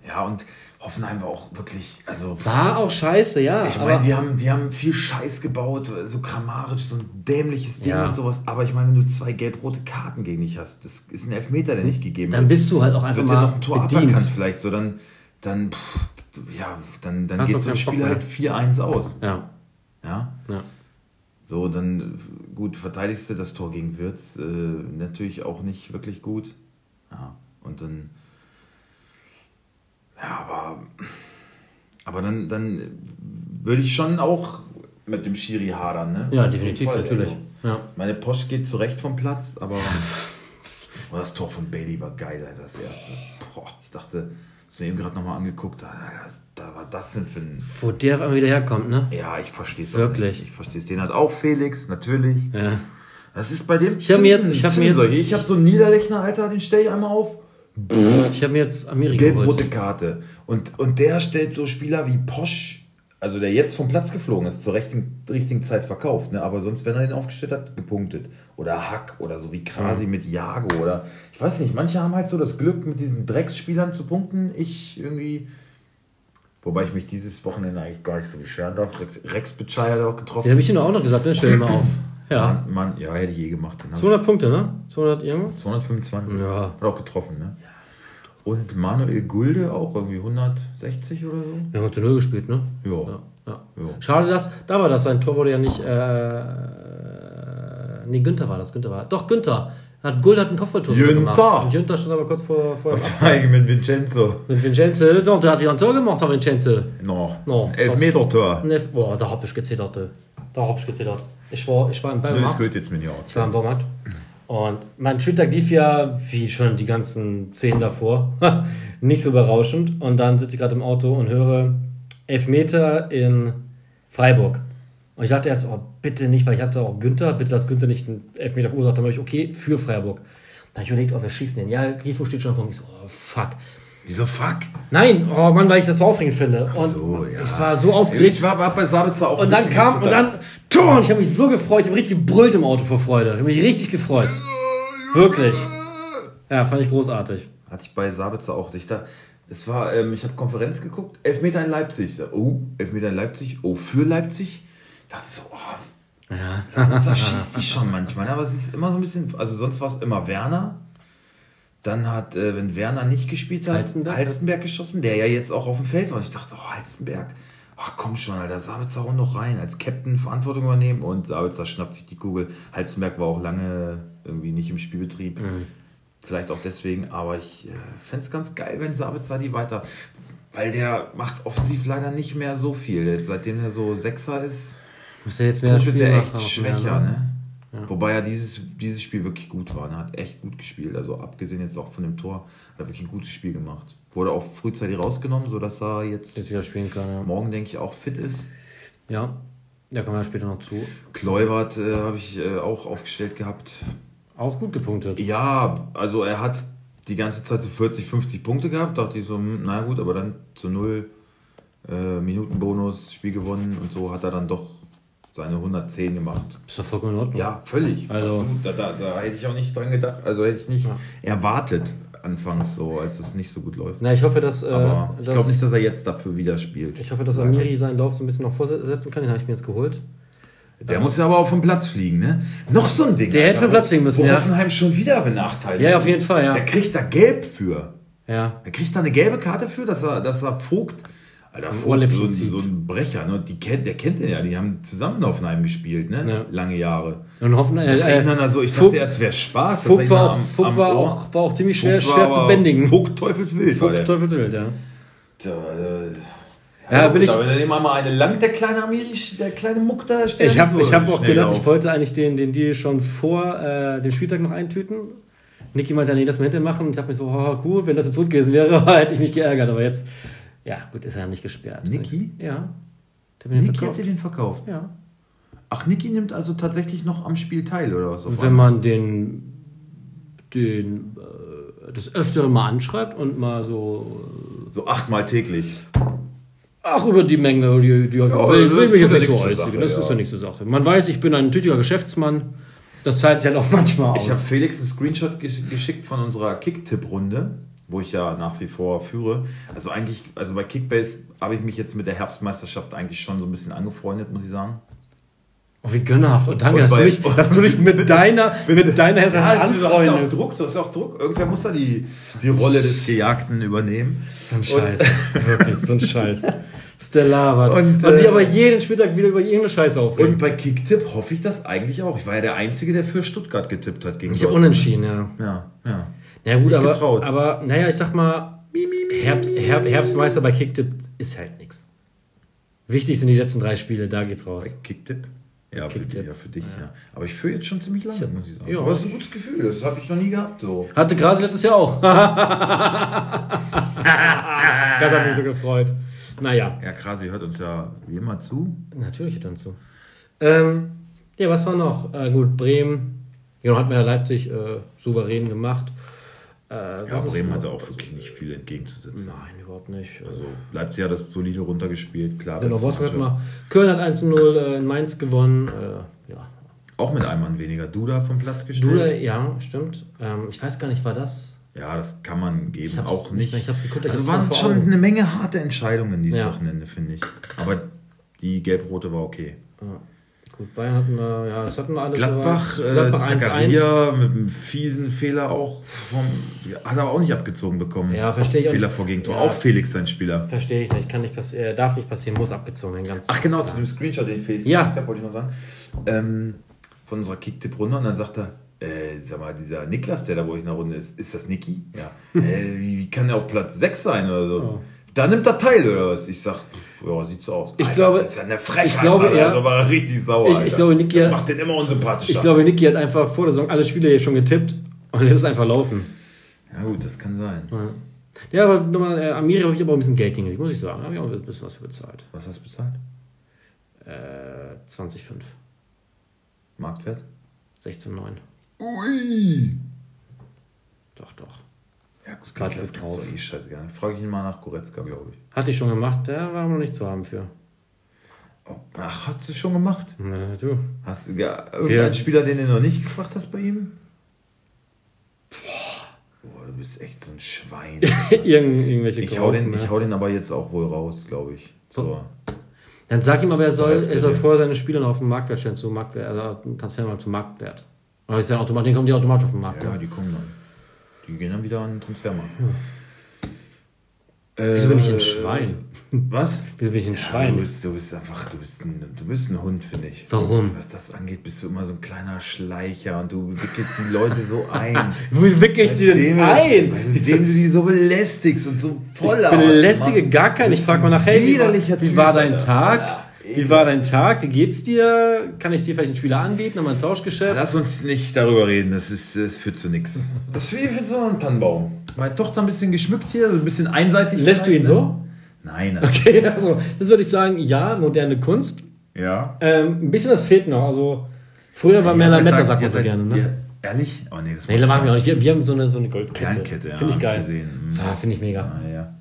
Speaker 1: Ja, und Hoffenheim war auch wirklich, also
Speaker 2: War auch scheiße, ja.
Speaker 1: Ich meine, die haben, die haben viel Scheiß gebaut, so grammarisch, so ein dämliches Ding
Speaker 2: Ja.
Speaker 1: und sowas. Aber ich meine, wenn du zwei gelb-rote Karten gegen dich hast, das ist ein Elfmeter, der nicht gegeben
Speaker 2: dann bist du halt auch einfach
Speaker 1: wird dir
Speaker 2: mal
Speaker 1: noch ein Tor
Speaker 2: bedient.
Speaker 1: aberkannt vielleicht, so dann, dann, pff, ja, dann, dann
Speaker 2: Hast
Speaker 1: geht so ein Spiel halt 4-1 aus.
Speaker 2: Ja,
Speaker 1: Ja,
Speaker 2: ja.
Speaker 1: so, dann, gut, verteidigst du das Tor gegen Wirtz, äh, natürlich auch nicht wirklich gut. Ja, und dann, ja, aber, aber dann, dann würde ich schon auch mit dem Schiri hadern, ne?
Speaker 2: Ja, definitiv,
Speaker 1: Fall,
Speaker 2: natürlich.
Speaker 1: also.
Speaker 2: Ja.
Speaker 1: Meine Posch geht zurecht vom Platz, aber oh, [laughs] das Tor von Bailey war geil, Alter, das erste. Boah, ich dachte, hast du eben gerade nochmal angeguckt, da, da war das denn für ein.
Speaker 2: Wo der auf einmal wieder herkommt, ne?
Speaker 1: Ja, ich verstehe es
Speaker 2: Wirklich?
Speaker 1: Nicht. Ich verstehe es. Den hat auch Felix, natürlich.
Speaker 2: Ja.
Speaker 1: Das ist bei dem.
Speaker 2: Ich hab mir jetzt- ich hab mir jetzt-
Speaker 1: ich habe so einen Niederlechner, Alter, den stelle ich einmal auf.
Speaker 2: Ich habe mir jetzt Amerika
Speaker 1: Gelb-rote. Karte. Und, und der stellt so Spieler wie Posch, also der jetzt vom Platz geflogen ist, zur richtigen, richtigen Zeit verkauft. Ne? Aber sonst, wenn er den aufgestellt hat, gepunktet. Oder Hack oder so wie Krasi mit Jago. Oder ich weiß nicht, manche haben halt so das Glück, mit diesen Drecksspielern zu punkten. Ich irgendwie. Wobei ich mich dieses Wochenende eigentlich gar nicht so beschweren darf. Rex Bitschei hat auch getroffen.
Speaker 2: Den habe ich doch auch noch gesagt, ne? Stell dir mal auf. Ja.
Speaker 1: Mann, Mann, ja, hätte ich je gemacht. Den hab ich
Speaker 2: 200 Punkte, ne? 200 irgendwas?
Speaker 1: 225.
Speaker 2: Ja.
Speaker 1: Hat auch getroffen, ne? Und Manuel Gulde auch irgendwie 160 oder so.
Speaker 2: Wir haben zu Null gespielt, ne?
Speaker 1: Ja.
Speaker 2: Ja, ja.
Speaker 1: Ja.
Speaker 2: Schade, dass, da war das, sein Tor wurde ja nicht, äh, nee, Günther war das, Günther war, doch, Günther. Hat, Guld hat ein Kopfballtor gemacht. Und Günther stand aber kurz vor, vor dem Abseits.
Speaker 1: Mit Vincenzo.
Speaker 2: Mit Vincenzo, doch, der hat wieder ein Tor gemacht, der Vincenzo.
Speaker 1: No.
Speaker 2: No,
Speaker 1: Elfmeter-Tor.
Speaker 2: Ne, boah, da hab ich gezittert, du. da hab ich gezittert. Ich war, ich war im
Speaker 1: Das
Speaker 2: Baumarkt.
Speaker 1: gehört jetzt mir nicht
Speaker 2: Ich war im Baumarkt. Und mein Spieltag lief ja, wie schon die ganzen zehn davor, [laughs] nicht so berauschend. Und dann sitze ich gerade im Auto und höre Elfmeter in Freiburg. Und ich dachte erst, oh, bitte nicht, weil ich hatte auch Günther, bitte, dass Günther nicht einen Elfmeter verursacht. Dann habe ich, okay, für Freiburg. Dann habe ich überlegt, oh, wir schießen den. Ja, Grifo steht schon vor mir. Ich so, oh, fuck.
Speaker 1: Wieso fuck?
Speaker 2: Nein, oh Mann, weil ich das so aufregend finde. Und
Speaker 1: so, ja.
Speaker 2: ich war so aufgeregt.
Speaker 1: Ich war, bei Sabitzer auch
Speaker 2: Und dann kam, und dann, Tor, und ich habe mich so gefreut, ich habe richtig gebrüllt im Auto vor Freude. Ich habe mich richtig gefreut. Wirklich. Ja, fand ich großartig.
Speaker 1: Hatte ich bei Sabitzer auch. Ich, da, das war, ähm, ich habe Konferenz geguckt, Elfmeter in Leipzig. Oh, Elfmeter in Leipzig. Oh, für Leipzig. Ich dachte so, oh,
Speaker 2: Ja.
Speaker 1: Sabitzer [laughs] schießt die schon manchmal. ne? Aber es ist immer so ein bisschen, also sonst war es immer Werner. Dann hat, äh, wenn Werner nicht gespielt hat,
Speaker 2: Halstenberg?
Speaker 1: Halstenberg geschossen, der ja jetzt auch auf dem Feld war. Und ich dachte, oh, Halstenberg. ach komm schon, Alter, Sabitzer hauen noch rein, als Captain Verantwortung übernehmen und Sabitzer schnappt sich die Kugel. Halzenberg war auch lange irgendwie nicht im Spielbetrieb.
Speaker 2: Mhm.
Speaker 1: Vielleicht auch deswegen, aber ich äh, fände es ganz geil, wenn Sabitzer die weiter. Weil der macht offensiv leider nicht mehr so viel. Jetzt, seitdem er so Sechser ist,
Speaker 2: Muss der jetzt mehr
Speaker 1: wird der echt
Speaker 2: auch
Speaker 1: schwächer,
Speaker 2: werden,
Speaker 1: ne?
Speaker 2: Ja.
Speaker 1: Wobei er dieses, dieses Spiel wirklich gut war. Er hat echt gut gespielt. Also abgesehen jetzt auch von dem Tor, hat er wirklich ein gutes Spiel gemacht. Wurde auch frühzeitig rausgenommen, sodass er jetzt,
Speaker 2: Jetzt wieder spielen kann, ja.
Speaker 1: morgen, denke ich, auch fit ist.
Speaker 2: Ja, da kommen wir später noch zu.
Speaker 1: Kluivert äh, habe ich äh, auch aufgestellt gehabt.
Speaker 2: Auch gut gepunktet.
Speaker 1: Ja, also er hat die ganze Zeit so 40, 50 Punkte gehabt. Dachte ich so, hm, na gut, aber dann zu null äh, Minuten Bonus, Spiel gewonnen und so hat er dann doch seine 110 gemacht.
Speaker 2: Ist doch vollkommen in Ordnung.
Speaker 1: Ja, völlig.
Speaker 2: Also-.
Speaker 1: Da, da, da hätte ich auch nicht dran gedacht. Also hätte ich nicht
Speaker 2: Ja.
Speaker 1: erwartet anfangs so, als es nicht so gut läuft.
Speaker 2: Na, ich hoffe, dass. Äh,
Speaker 1: Aber ich
Speaker 2: dass-
Speaker 1: glaube nicht, dass er jetzt dafür wieder spielt.
Speaker 2: Ich hoffe, dass Amiri seinen Lauf so ein bisschen noch vorsetzen kann. Den habe ich mir jetzt geholt.
Speaker 1: Der muss ja aber auch vom Platz fliegen, ne? Noch so ein Ding.
Speaker 2: Der hätte vom Platz fliegen müssen,
Speaker 1: wo
Speaker 2: ja.
Speaker 1: Hoffenheim schon wieder benachteiligt
Speaker 2: Ja, auf jeden. Fall, ja.
Speaker 1: Der kriegt da gelb für.
Speaker 2: Ja.
Speaker 1: Er kriegt da eine gelbe Karte für, dass er, dass er Vogt, Alter, Vogt,
Speaker 2: Ohrläppchen
Speaker 1: so,
Speaker 2: zieht.
Speaker 1: so ein Brecher, ne? Die kennt, der kennt den ja, die haben zusammen in Hoffenheim gespielt, ne?
Speaker 2: Ja.
Speaker 1: Lange Jahre.
Speaker 2: Und hoffen, äh,
Speaker 1: Das
Speaker 2: äh,
Speaker 1: erinnern also, ich
Speaker 2: Vogt-
Speaker 1: dachte erst, wäre Spaß.
Speaker 2: Vogt war, auch,
Speaker 1: am-
Speaker 2: Vogt
Speaker 1: am
Speaker 2: war, auch, war auch ziemlich schwer,
Speaker 1: Vogt
Speaker 2: schwer zu bändigen.
Speaker 1: Vogt Teufelswild
Speaker 2: Vogt. Teufelswild, ja.
Speaker 1: Da, äh,
Speaker 2: Ja, bin ich-
Speaker 1: aber wenn er dem mal eine langt, der kleine Amiri, der kleine Muck da steht.
Speaker 2: Ich habe hab auch gedacht,
Speaker 1: auf.
Speaker 2: ich wollte eigentlich den, den Deal schon vor äh, dem Spieltag noch eintüten. Niki meinte, nee, das mal hinterher machen. Und ich dachte mir so, oh, cool, wenn das jetzt gut gewesen wäre, [laughs] hätte ich mich geärgert. Aber jetzt, ja, gut, ist er ja nicht gesperrt.
Speaker 1: Niki?
Speaker 2: Ja.
Speaker 1: Niki hat dir den verkauft.
Speaker 2: Ja.
Speaker 1: Ach, Niki nimmt also tatsächlich noch am Spiel teil, oder was?
Speaker 2: Wenn man den, den äh, des Öfteren mal anschreibt und mal so,
Speaker 1: So achtmal täglich.
Speaker 2: ach, über die Menge, die, die
Speaker 1: Ja,
Speaker 2: will,
Speaker 1: das
Speaker 2: will mich jetzt nicht so äußern. Das
Speaker 1: ja.
Speaker 2: ist ja nicht so Sache. Man weiß, ich bin ein tüchtiger Geschäftsmann. Das zahlt sich halt auch [laughs] manchmal aus.
Speaker 1: Ich habe Felix einen Screenshot gesch- geschickt von unserer Kick-Tipp-Runde, wo ich ja nach wie vor führe. Also eigentlich, also bei Kickbase habe ich mich jetzt mit der Herbstmeisterschaft eigentlich schon so ein bisschen angefreundet, muss ich sagen.
Speaker 2: Oh, wie gönnerhaft. Und danke,
Speaker 1: Und
Speaker 2: dass, du mich, dass du dich mit [laughs] deiner, mit deiner Hilfe
Speaker 1: Ja, das ist, auch
Speaker 2: anfreundest.
Speaker 1: Druck, hast ja auch Druck. Irgendwer muss ja die, die Rolle des Gejagten übernehmen.
Speaker 2: So ein Scheiß. [laughs] Wirklich, so ein Scheiß. Was der labert.
Speaker 1: Und,
Speaker 2: Was
Speaker 1: äh,
Speaker 2: sich aber jeden Spieltag wieder über irgendeine Scheiße aufregt.
Speaker 1: Und bei Kicktipp hoffe ich das eigentlich auch. Ich war ja der Einzige, der für Stuttgart getippt hat gegen
Speaker 2: ich habe unentschieden, ja.
Speaker 1: Ja, ja.
Speaker 2: Ja gut, aber,
Speaker 1: getraut.
Speaker 2: aber naja, ich sag mal, Herbst, Herb, Herbstmeister bei Kicktipp ist halt nichts. Wichtig sind die letzten drei Spiele, da geht's raus.
Speaker 1: Bei Kicktipp? Ja, für,
Speaker 2: Kicktipp.
Speaker 1: dich, ja, für dich, ja. Aber ich führe jetzt schon ziemlich lange, muss ich sagen.
Speaker 2: Ja.
Speaker 1: Aber es ist ein gutes Gefühl, das habe ich noch nie gehabt. So.
Speaker 2: Hatte Grasi letztes Jahr auch. [laughs] [laughs] das hat mich so gefreut. Naja,
Speaker 1: Ja, Krasi hört uns ja wie immer zu.
Speaker 2: natürlich hört er uns zu. Ähm, ja, was war noch? Äh, gut, Bremen. Genau, hat mir ja Leipzig äh, souverän gemacht. Äh,
Speaker 1: Ja,
Speaker 2: was
Speaker 1: Bremen hatte auch wirklich nicht viel entgegenzusetzen.
Speaker 2: Nein, überhaupt nicht.
Speaker 1: Also Leipzig hat das solide runtergespielt, klar.
Speaker 2: Genau, Wolfsburg hat mal. Köln hat 1-0 äh, in Mainz gewonnen. Äh, ja.
Speaker 1: Auch mit einem Mann weniger. Duda vom Platz gestellt.
Speaker 2: Duda, ja, stimmt. Ähm, ich weiß gar nicht, war das.
Speaker 1: Ja, das kann man geben. Auch
Speaker 2: nicht
Speaker 1: nicht.
Speaker 2: mehr, geguckt,
Speaker 1: also waren schon
Speaker 2: Augen.
Speaker 1: eine Menge harte Entscheidungen dieses
Speaker 2: Ja.
Speaker 1: Wochenende, finde ich. Aber die gelb-rote war okay.
Speaker 2: Ja. Gut, Bayern hatten wir, ja, das hatten wir alles.
Speaker 1: Gladbach, äh,
Speaker 2: Gladbach 1-1.
Speaker 1: Zakaria mit einem fiesen Fehler auch vom, hat er auch nicht abgezogen bekommen.
Speaker 2: Ja, verstehe ich auch
Speaker 1: Fehler vor Gegentor.
Speaker 2: Ja.
Speaker 1: Auch Felix sein Spieler.
Speaker 2: Verstehe ich nicht, kann nicht passieren, äh, darf nicht passieren, muss abgezogen werden. Ganz
Speaker 1: Ach genau, zu dem Screenshot, den ich Felix
Speaker 2: Ja.
Speaker 1: geschickt habe, wollte ich noch sagen. Ähm, von unserer Kicktipp-Runde und dann sagt er, äh, sag mal, dieser Niklas, der da bei euch in der Runde ist, ist das Niki? Ja. [laughs] äh, wie, kann der auf Platz 6 sein oder so?
Speaker 2: Ja.
Speaker 1: Da nimmt er teil oder was? Ich sag, ja, sieht so aus.
Speaker 2: Ich glaube-
Speaker 1: das ist ja eine Frechheit.
Speaker 2: ich glaube,
Speaker 1: sagt er. war richtig sauer.
Speaker 2: Ich- ich
Speaker 1: Alter.
Speaker 2: glaube, Niki
Speaker 1: das
Speaker 2: hat-
Speaker 1: macht den immer unsympathischer.
Speaker 2: Ich glaube, Niki hat einfach vor der Saison alle Spiele hier schon getippt und lässt es einfach laufen.
Speaker 1: ja gut, das kann sein.
Speaker 2: Ja, aber nochmal, äh, Amiri habe ich aber ein bisschen Geld hingelegt, muss ich sagen. Da habe ich auch ein bisschen was für bezahlt.
Speaker 1: Was hast du bezahlt?
Speaker 2: Äh, 20,5.
Speaker 1: Marktwert?
Speaker 2: 16,9.
Speaker 1: Ui!
Speaker 2: Doch, doch.
Speaker 1: Ja, kannst du
Speaker 2: drauf.
Speaker 1: eh scheißegal. Frage ich ihn mal nach Goretzka, glaube ich.
Speaker 2: Hatte ich schon gemacht, der war aber noch nicht zu haben für.
Speaker 1: Oh, ach, hast du schon gemacht?
Speaker 2: Na, du.
Speaker 1: Hast du ja, irgendeinen
Speaker 2: Ja.
Speaker 1: Spieler, den du noch nicht gefragt hast bei ihm? Boah, du bist echt so ein Schwein. [laughs]
Speaker 2: Irgend, irgendwelche
Speaker 1: ich, hau den,
Speaker 2: Graupen,
Speaker 1: ich
Speaker 2: ne?
Speaker 1: hau den aber jetzt auch wohl raus, glaube ich. So.
Speaker 2: Dann sag ihm aber, er soll, er soll
Speaker 1: ja.
Speaker 2: vorher seine Spieler noch auf den Marktwert stellen, zu Marktwert, also mal zum Marktwert. Oder ist ja automatisch, dann kommen die automatisch auf den Markt.
Speaker 1: Ja, die kommen dann. Die gehen dann wieder an den Transfermarkt.
Speaker 2: Wieso bin ich ein Schwein? [laughs]
Speaker 1: Was?
Speaker 2: Wieso bin ich ein
Speaker 1: Ja,
Speaker 2: Schwein?
Speaker 1: du, bist, du bist einfach, du bist ein, du bist ein Hund, finde ich.
Speaker 2: Warum?
Speaker 1: Was das angeht, bist du immer so ein kleiner Schleicher und du wickelst die Leute so [laughs] ein.
Speaker 2: Wo wickel ich sie denn
Speaker 1: Indem-
Speaker 2: ein?
Speaker 1: Indem du die so belästigst und so voll
Speaker 2: Ich belästige gar keinen. Ich frage mal nach, hey, wie wie war dein. Tag?
Speaker 1: Ja,
Speaker 2: Wie war dein Tag? Wie geht's dir? Kann ich dir vielleicht einen Spieler anbieten? Nochmal ein Tauschgeschäft?
Speaker 1: Lass uns nicht darüber reden, das, ist, das führt zu nichts. Das ist wie für so einen Tannenbaum. Meine Tochter ein bisschen geschmückt hier, so ein bisschen einseitig.
Speaker 2: Lässt du ihn so?
Speaker 1: ne? Nein. also-
Speaker 2: Okay, [laughs] also das würde ich sagen, ja, moderne Kunst.
Speaker 1: Ja.
Speaker 2: Ähm, ein bisschen was fehlt noch. Also früher war mehr
Speaker 1: Die halt
Speaker 2: Lametta, sagt man so gerne. Ne?
Speaker 1: hat- Ehrlich? Oh nee, das
Speaker 2: Nee, das machen wir auch nicht. Wir, wir haben so eine, so eine Goldkette.
Speaker 1: Kernkette, ja.
Speaker 2: Finde ich geil.
Speaker 1: Gesehen. Mhm.
Speaker 2: Ja, Finde ich mega.
Speaker 1: Ah, ja.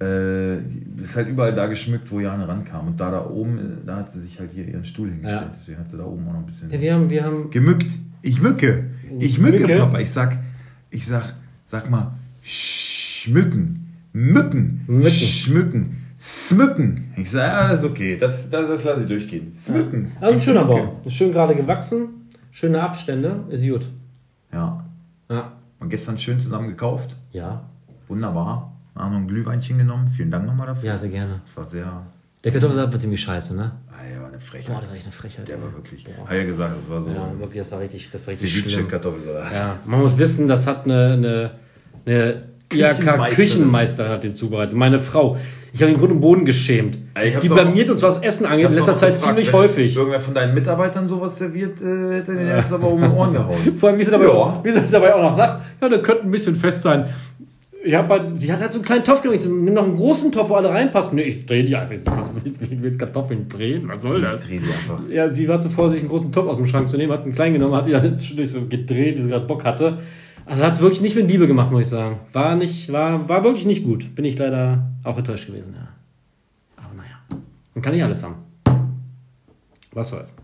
Speaker 1: Äh, ist halt überall da geschmückt, wo Jane rankam. Und da da oben, da hat sie sich halt hier ihren Stuhl hingestellt.
Speaker 2: Ja.
Speaker 1: Deswegen hat sie da oben auch noch ein bisschen.
Speaker 2: Ja, wir haben, wir haben
Speaker 1: Gemückt. Ich mücke. Ich mücke,
Speaker 2: Mücke?
Speaker 1: Papa. Ich sag, ich sag, sag mal, schmücken. Mücken.
Speaker 2: Mücken.
Speaker 1: Schmücken. Smücken. Ich sag, ja, das ist okay. Das, das, das lasse ich durchgehen. Smücken.
Speaker 2: Also ein schöner. Baum. Ist schön gerade gewachsen. Schöne Abstände. Ist gut.
Speaker 1: Ja.
Speaker 2: Ja.
Speaker 1: Und gestern schön zusammen gekauft.
Speaker 2: Ja.
Speaker 1: Wunderbar. Haben noch ein Glühweinchen genommen. Vielen Dank nochmal dafür.
Speaker 2: Ja, sehr gerne.
Speaker 1: Das war sehr.
Speaker 2: Der Kartoffelsalat war ziemlich scheiße, ne?
Speaker 1: Ah, der war eine Frechheit.
Speaker 2: Boah, das war echt eine Frechheit.
Speaker 1: der
Speaker 2: ey.
Speaker 1: war wirklich.
Speaker 2: Boah.
Speaker 1: Hat ja gesagt, das war so.
Speaker 2: Ja, wirklich, das war richtig, das war richtig schlimm.
Speaker 1: Ceviche-Kartoffelsalat.
Speaker 2: Ja, man muss wissen, das hat eine, eine, eine
Speaker 1: Küchenmeisterin.
Speaker 2: IHK-Küchenmeisterin hat den zubereitet. Meine Frau. Ich habe den Grund und Boden geschämt. Die blamiert uns, was Essen angeht, in letzter Zeit
Speaker 1: gefragt,
Speaker 2: ziemlich
Speaker 1: wenn
Speaker 2: häufig.
Speaker 1: Irgendwer von deinen Mitarbeitern sowas serviert, äh, hätte den jetzt aber um die Ohren gehauen. [laughs]
Speaker 2: Vor allem, wie sie dabei,
Speaker 1: Ja.
Speaker 2: wie sie dabei auch noch lacht. Ja, der könnte ein bisschen fest sein. Ich hab halt, sie hat halt so einen kleinen Topf genommen. Ich so, nimm noch einen großen Topf, wo alle reinpassen. Nee, ich drehe die einfach. Ich so, Was willst du willst Kartoffeln drehen? Was soll
Speaker 1: Ich
Speaker 2: das?
Speaker 1: dreh die einfach.
Speaker 2: Ja, sie war zuvor, sich einen großen Topf aus dem Schrank zu nehmen, hat einen kleinen genommen, hat die dann zwischendurch so gedreht, wie sie gerade Bock hatte. Also hat es wirklich nicht mit Liebe gemacht, muss ich sagen. War nicht, war, war wirklich nicht gut. Bin ich leider auch enttäuscht gewesen, ja. Aber naja. Man kann nicht alles haben. Was soll's.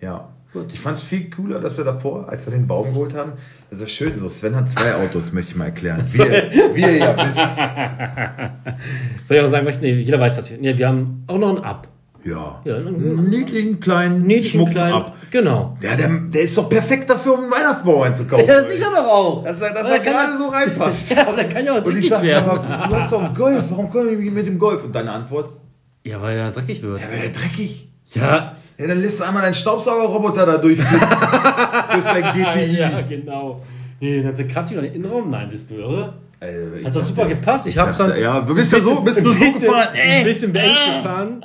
Speaker 1: Ja.
Speaker 2: Gut.
Speaker 1: Ich fand es viel cooler, dass wir davor, als wir den Baum geholt haben, also schön so, Sven hat zwei Autos, möchte ich mal erklären. Wie ihr ja wisst. [laughs]
Speaker 2: Soll ich auch sagen, nee, jeder weiß das hier. Nee, wir haben auch noch einen Ab.
Speaker 1: Ja.
Speaker 2: Ja, einen-
Speaker 1: niedlichen, kleinen,
Speaker 2: Niedlichen
Speaker 1: schmucken
Speaker 2: kleinen.
Speaker 1: ab.
Speaker 2: Genau.
Speaker 1: Der, der, der ist doch perfekt dafür, um einen Weihnachtsbaum einzukaufen.
Speaker 2: Ja, sicher doch auch.
Speaker 1: Dass er, dass er gerade so reinpasst. [laughs]
Speaker 2: Ja, aber der kann ja auch
Speaker 1: Und ich
Speaker 2: dreckig
Speaker 1: sag,
Speaker 2: werden.
Speaker 1: aber du hast doch einen Golf, warum können wir mit dem Golf? Und deine Antwort,
Speaker 2: Ja, weil er dreckig wird.
Speaker 1: ja, wäre der dreckig.
Speaker 2: Ja.
Speaker 1: Ja, dann lässt du einmal deinen Staubsaugerroboter da durchflitzen. [laughs] durch dein GTI.
Speaker 2: Ja, genau. Nee, dann kratzt sich noch den Innenraum. Nein, bist du irre?
Speaker 1: Äh, ich
Speaker 2: Hat doch
Speaker 1: dachte-
Speaker 2: super gepasst. Ich hab's dann.
Speaker 1: ja, du bist ja so- bist
Speaker 2: ein
Speaker 1: nur so
Speaker 2: bisschen-
Speaker 1: gefahren.
Speaker 2: Ein
Speaker 1: Äh.
Speaker 2: bisschen beengt gefahren.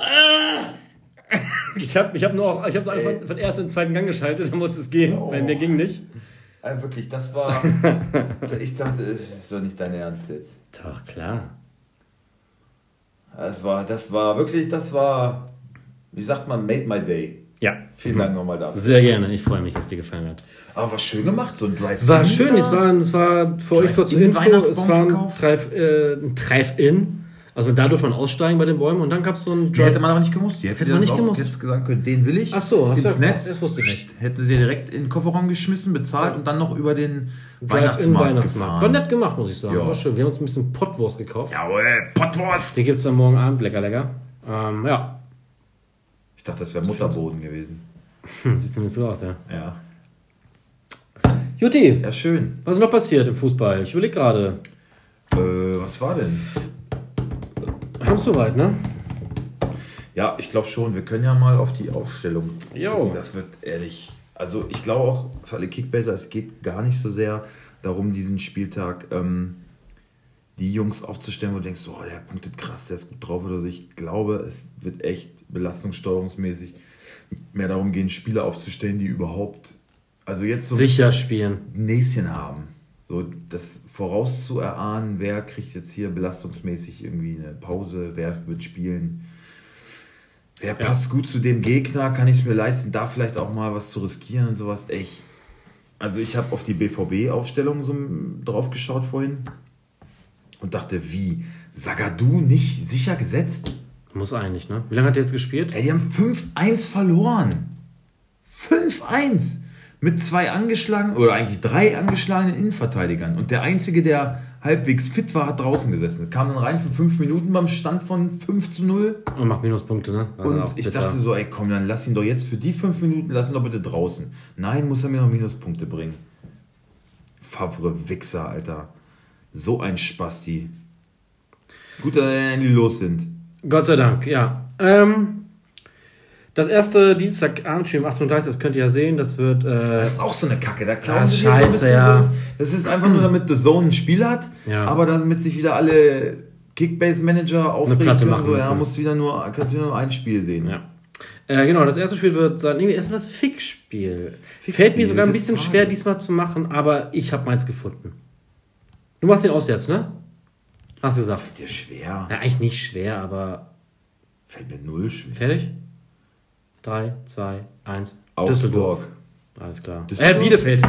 Speaker 2: Ich habe ich hab nur auch, ich hab nur einfach von, von ersten in den zweiten Gang geschaltet, dann musste es gehen,
Speaker 1: Oh.
Speaker 2: weil mir ging nicht.
Speaker 1: Äh, wirklich, das war. [laughs] ich dachte, das ist doch nicht dein Ernst jetzt.
Speaker 2: Doch, klar.
Speaker 1: Das war, das war wirklich, das war. Wie sagt man, made my day.
Speaker 2: Ja.
Speaker 1: Vielen Dank nochmal dafür.
Speaker 2: Sehr gerne. Ich freue mich, dass es dir gefallen hat.
Speaker 1: Aber war schön gemacht, so ein Drive.
Speaker 2: War schön. Es war, es war für euch kurz Info. Es war ein
Speaker 1: verkauft?
Speaker 2: Drive- äh, ein Drive-In. Also da durfte man aussteigen bei den Bäumen und dann gab es so einen
Speaker 1: Die hätte man aber nicht gemusst. Die hätte,
Speaker 2: Hätte man
Speaker 1: das
Speaker 2: nicht gemusst.
Speaker 1: jetzt gesagt können, den will ich.
Speaker 2: Ach so, hast
Speaker 1: ins
Speaker 2: du-
Speaker 1: Netz.
Speaker 2: das wusste ich nicht.
Speaker 1: Hätte dir direkt in den Kofferraum geschmissen, bezahlt und dann noch über den
Speaker 2: Drive-In
Speaker 1: Weihnachtsmarkt,
Speaker 2: Weihnachtsmarkt. War nett gemacht, muss ich sagen.
Speaker 1: Ja.
Speaker 2: War schön. Wir haben uns ein bisschen Pottwurst gekauft.
Speaker 1: Jawohl, Pottwurst.
Speaker 2: Die gibt es am morgen Abend. Lecker, lecker. Ähm, ja.
Speaker 1: Ich dachte, das wäre Mutterboden gewesen.
Speaker 2: Hm, Sieht zumindest so aus, ja.
Speaker 1: Ja.
Speaker 2: Juti,
Speaker 1: Ja, schön.
Speaker 2: was ist noch passiert im Fußball? Ich überlege gerade.
Speaker 1: Äh, was war denn?
Speaker 2: Haben soweit, ne?
Speaker 1: Ja, ich glaube schon. Wir können ja mal auf die Aufstellung.
Speaker 2: Jo.
Speaker 1: Das wird ehrlich. Also ich glaube auch für alle Kickbaser, es geht gar nicht so sehr darum, diesen Spieltag ähm, die Jungs aufzustellen, wo du denkst, oh, der punktet krass, der ist gut drauf oder so. Ich glaube, es wird echt belastungssteuerungsmäßig mehr darum gehen, Spieler aufzustellen, die überhaupt, also jetzt so
Speaker 2: Sicher spielen.
Speaker 1: ein Näschen haben. So das vorauszuerahnen, wer kriegt jetzt hier belastungsmäßig irgendwie eine Pause, wer wird spielen, wer passt gut zu dem Gegner, kann ich es mir leisten, da vielleicht auch mal was zu riskieren und sowas. Echt. Also ich habe auf die BVB-Aufstellung so drauf geschaut vorhin und dachte, wie? Sagadu nicht sicher gesetzt?
Speaker 2: Muss eigentlich, ne? Wie lange hat er jetzt gespielt?
Speaker 1: Ey, die haben 5-1 verloren. 5-1. Mit zwei angeschlagenen, oder eigentlich drei angeschlagenen Innenverteidigern. Und der Einzige, der halbwegs fit war, hat draußen gesessen. Kam dann rein für fünf Minuten beim Stand von 5 zu 0.
Speaker 2: Und macht Minuspunkte, ne? Also
Speaker 1: Und ich
Speaker 2: bitter.
Speaker 1: dachte so, ey, komm, dann lass ihn doch jetzt für die fünf Minuten, lass ihn doch bitte draußen. Nein, muss er mir noch Minuspunkte bringen. Favre Wichser, Alter. So ein Spasti. Gut, dass die los sind.
Speaker 2: Gott sei Dank, ja. Ähm, das erste Dienstagabendspiel um 18.30 Uhr, das könnt ihr ja sehen, das wird. Äh,
Speaker 1: Das ist auch so eine Kacke. Da klauen
Speaker 2: Das ist
Speaker 1: dir
Speaker 2: scheiße, ja.
Speaker 1: so- Das ist einfach nur, damit The Zone ein Spiel hat,
Speaker 2: Ja.
Speaker 1: aber damit sich wieder alle Kickbase-Manager aufregen
Speaker 2: Platte
Speaker 1: können.
Speaker 2: machen
Speaker 1: So, ja,
Speaker 2: müssen.
Speaker 1: musst du wieder nur, kannst wieder nur ein Spiel sehen.
Speaker 2: ja. Äh, genau, das erste Spiel wird sein. Irgendwie erstmal das Fick-Spiel. Fällt mir sogar ein bisschen schwer diesmal zu machen, aber ich habe meins gefunden. Du machst den auswärts, ne? Hast du gesagt.
Speaker 1: Dir schwer.
Speaker 2: Ja, eigentlich nicht schwer, aber
Speaker 1: Fällt mir null schwer.
Speaker 2: fertig? 3, 2, 1.
Speaker 1: Augsburg.
Speaker 2: Düsseldorf. Alles klar.
Speaker 1: Düsseldorf?
Speaker 2: Äh, Bielefeld. [laughs]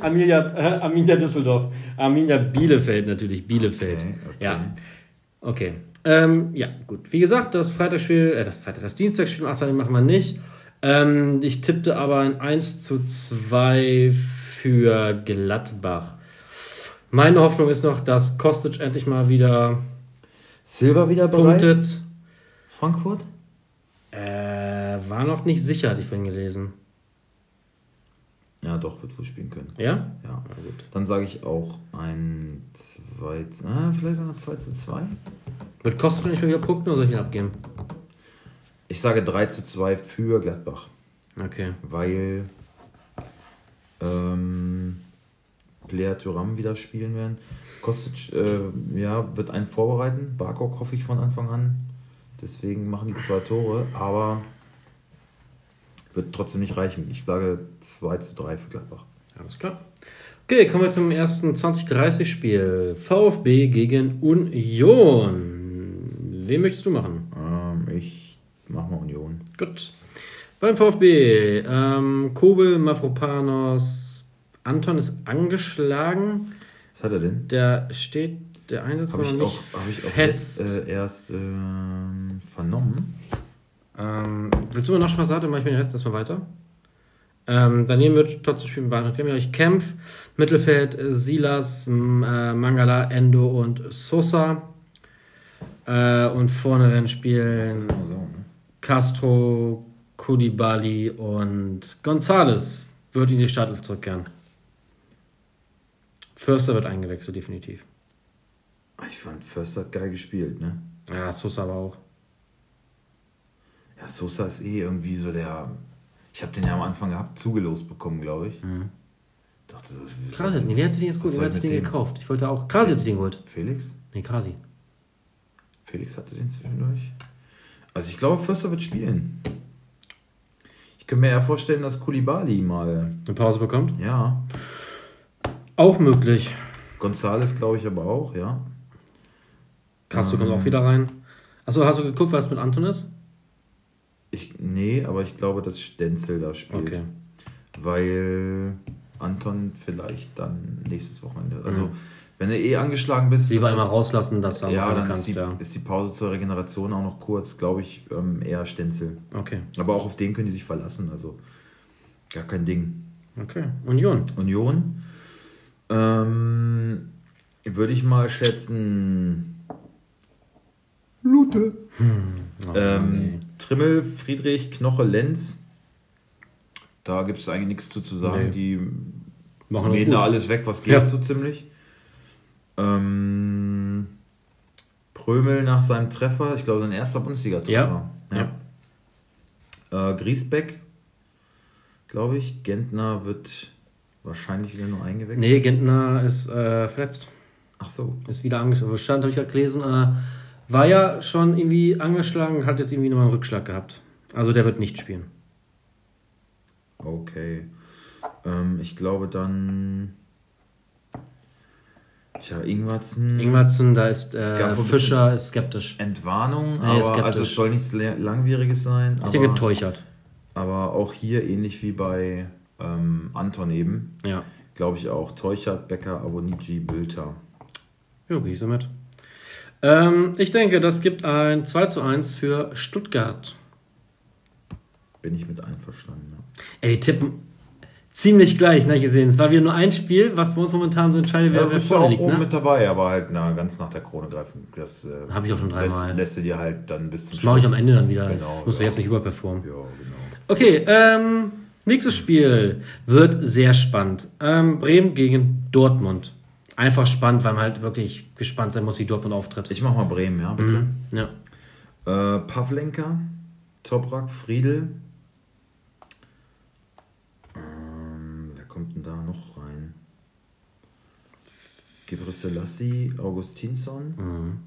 Speaker 2: Arminia, äh, Arminia Düsseldorf. Arminia Bielefeld natürlich. Bielefeld.
Speaker 1: Okay, okay.
Speaker 2: Ja. Okay. Ähm, ja, gut. Wie gesagt, das Freitagsspiel, äh, das Freitag, das Dienstagsspiel um 18 Uhr machen wir nicht. Ähm, ich tippte aber ein 1 zu 2 für Gladbach. Meine Hoffnung ist noch, dass Kostic endlich mal wieder
Speaker 1: Silva wieder bereit?
Speaker 2: punktet.
Speaker 1: Frankfurt?
Speaker 2: Äh, war noch nicht sicher, hatte ich vorhin gelesen.
Speaker 1: Ja, doch, wird wohl spielen können.
Speaker 2: Ja?
Speaker 1: Ja.
Speaker 2: Na gut.
Speaker 1: Dann sage ich auch ein 2 zu, ah, vielleicht sogar 2 zu 2.
Speaker 2: Wird Kostic nicht mehr wieder punkten oder soll ich ihn abgeben?
Speaker 1: Ich sage 3 zu 2 für Gladbach,
Speaker 2: Okay.
Speaker 1: weil ähm, Player Thuram wieder spielen werden. Kostic äh, ja, wird einen vorbereiten. Barkok hoffe ich von Anfang an. Deswegen machen die zwei Tore, aber wird trotzdem nicht reichen. Ich sage 2 zu 3 für Gladbach.
Speaker 2: Alles klar. Okay, kommen wir zum ersten 2030-Spiel. VfB gegen Union. Wen möchtest du machen?
Speaker 1: Ähm, ich mache mal Union.
Speaker 2: Gut. Beim VfB, ähm, Kobel, Mafropanos, Anton ist angeschlagen.
Speaker 1: Was hat er denn?
Speaker 2: Der steht, der Einsatz
Speaker 1: Habe
Speaker 2: war noch nicht
Speaker 1: hab ich auch
Speaker 2: fest.
Speaker 1: jetzt, äh, erst ähm, vernommen.
Speaker 2: Ähm, willst du mir noch Spaß sagen? Dann mache ich mir den Rest erstmal weiter. Ähm, daneben wird trotzdem spielen bei Ich Kempf, Mittelfeld äh, Silas, äh, Mangala, Endo und Sosa. Äh, und vorne werden spielen
Speaker 1: so, ne?
Speaker 2: Castro, Koulibaly und Gonzales. Wird in die Startelf zurückkehren. Förster wird eingewechselt, definitiv.
Speaker 1: Ich fand Förster hat geil gespielt, ne?
Speaker 2: Ja, Sosa aber auch.
Speaker 1: Ja, Sosa ist eh irgendwie so der. Ich habe den ja am Anfang gehabt, zugelost bekommen, glaube ich. Dachte, das-
Speaker 2: Krasi, nee, wer hat den jetzt gut? Wer hat den gekauft? Ich wollte auch. Krasi hat den geholt.
Speaker 1: Felix?
Speaker 2: Nee, Krasi.
Speaker 1: Felix hatte den zwischendurch. Also ich glaube, Förster wird spielen. Ich könnte mir eher vorstellen, dass Kulibali mal.
Speaker 2: Eine Pause bekommt.
Speaker 1: Ja.
Speaker 2: Auch möglich.
Speaker 1: Gonzales glaube ich aber auch, ja.
Speaker 2: Castro
Speaker 1: Ähm.
Speaker 2: kommt auch wieder rein. Achso, hast du geguckt, was mit Anton ist?
Speaker 1: Ich, nee, aber ich glaube, dass Stenzel da spielt.
Speaker 2: Okay.
Speaker 1: Weil Anton vielleicht dann nächstes Wochenende. Also, wenn du eh angeschlagen bist.
Speaker 2: Lieber immer rauslassen, dass du am
Speaker 1: Ja, dann
Speaker 2: kannst,
Speaker 1: ist, die,
Speaker 2: ja.
Speaker 1: ist die Pause zur Regeneration auch noch kurz, glaube ich, ähm, eher Stenzel.
Speaker 2: Okay.
Speaker 1: Aber auch auf den können die sich verlassen, also gar kein Ding.
Speaker 2: Okay. Union.
Speaker 1: Union ähm, würde ich mal schätzen. Lute.
Speaker 2: Oh,
Speaker 1: Ähm,
Speaker 2: nee.
Speaker 1: Trimmel, Friedrich, Knoche, Lenz. Da gibt es eigentlich nichts zu, zu sagen.
Speaker 2: Nee.
Speaker 1: Die
Speaker 2: Machen
Speaker 1: mähen da alles weg, was geht,
Speaker 2: Ja.
Speaker 1: so ziemlich. Ähm, Prömel nach seinem Treffer, ich glaube, sein erster Bundesliga-Treffer.
Speaker 2: Ja.
Speaker 1: Äh, Griesbeck, glaube ich. Gentner wird wahrscheinlich wieder nur eingewechselt.
Speaker 2: Nee, Gentner ist äh, verletzt.
Speaker 1: Ach so.
Speaker 2: Ist wieder angeschlagen. Stand, habe ich gerade gelesen. Äh, war ja schon irgendwie angeschlagen, hat jetzt irgendwie nochmal einen Rückschlag gehabt. Also der wird nicht spielen.
Speaker 1: Okay. Ähm, ich glaube dann. Tja, Ingwertsen.
Speaker 2: Ingwertsen, da ist äh, Fischer ist skeptisch.
Speaker 1: Entwarnung,
Speaker 2: Nee,
Speaker 1: aber
Speaker 2: skeptisch.
Speaker 1: also es soll nichts Langwieriges sein.
Speaker 2: Ich
Speaker 1: aber,
Speaker 2: denke, Teuchert.
Speaker 1: aber auch hier ähnlich wie bei ähm, Anton eben,
Speaker 2: Ja.
Speaker 1: glaube ich auch Teuchert, Becker, Avonici, Bülter.
Speaker 2: Ja, gehe ich so mit. Ähm, ich denke, das gibt ein 2 zu 1 für Stuttgart.
Speaker 1: Bin ich mit einverstanden. Ja.
Speaker 2: Ey, tippen ziemlich gleich, ne, gesehen. Es war wieder nur ein Spiel, was bei uns momentan so entscheidet, wer,
Speaker 1: Ja, du
Speaker 2: wer
Speaker 1: bist ja
Speaker 2: vorne
Speaker 1: auch
Speaker 2: liegt,
Speaker 1: oben
Speaker 2: ne?
Speaker 1: mit dabei, aber halt na, ganz nach der Krone greifen. Das äh,
Speaker 2: Hab ich auch schon dreimal.
Speaker 1: Lässt, lässt du dir halt dann bis zum
Speaker 2: Das mache ich am. Ende dann wieder.
Speaker 1: Genau,
Speaker 2: ich muss
Speaker 1: ja.
Speaker 2: jetzt nicht überperformen.
Speaker 1: Ja, genau.
Speaker 2: Okay, ähm, Nächstes Spiel wird sehr spannend. Ähm, Bremen gegen Dortmund. Einfach spannend, weil man halt wirklich gespannt sein muss, wie Dortmund auftritt.
Speaker 1: Ich mach mal Bremen, ja, bitte.
Speaker 2: Mhm. Ja.
Speaker 1: Äh, Pavlenka, Toprak, Friedel. Ähm, wer kommt denn da noch rein? Gebre Selassie, Augustinsson.
Speaker 2: Mhm.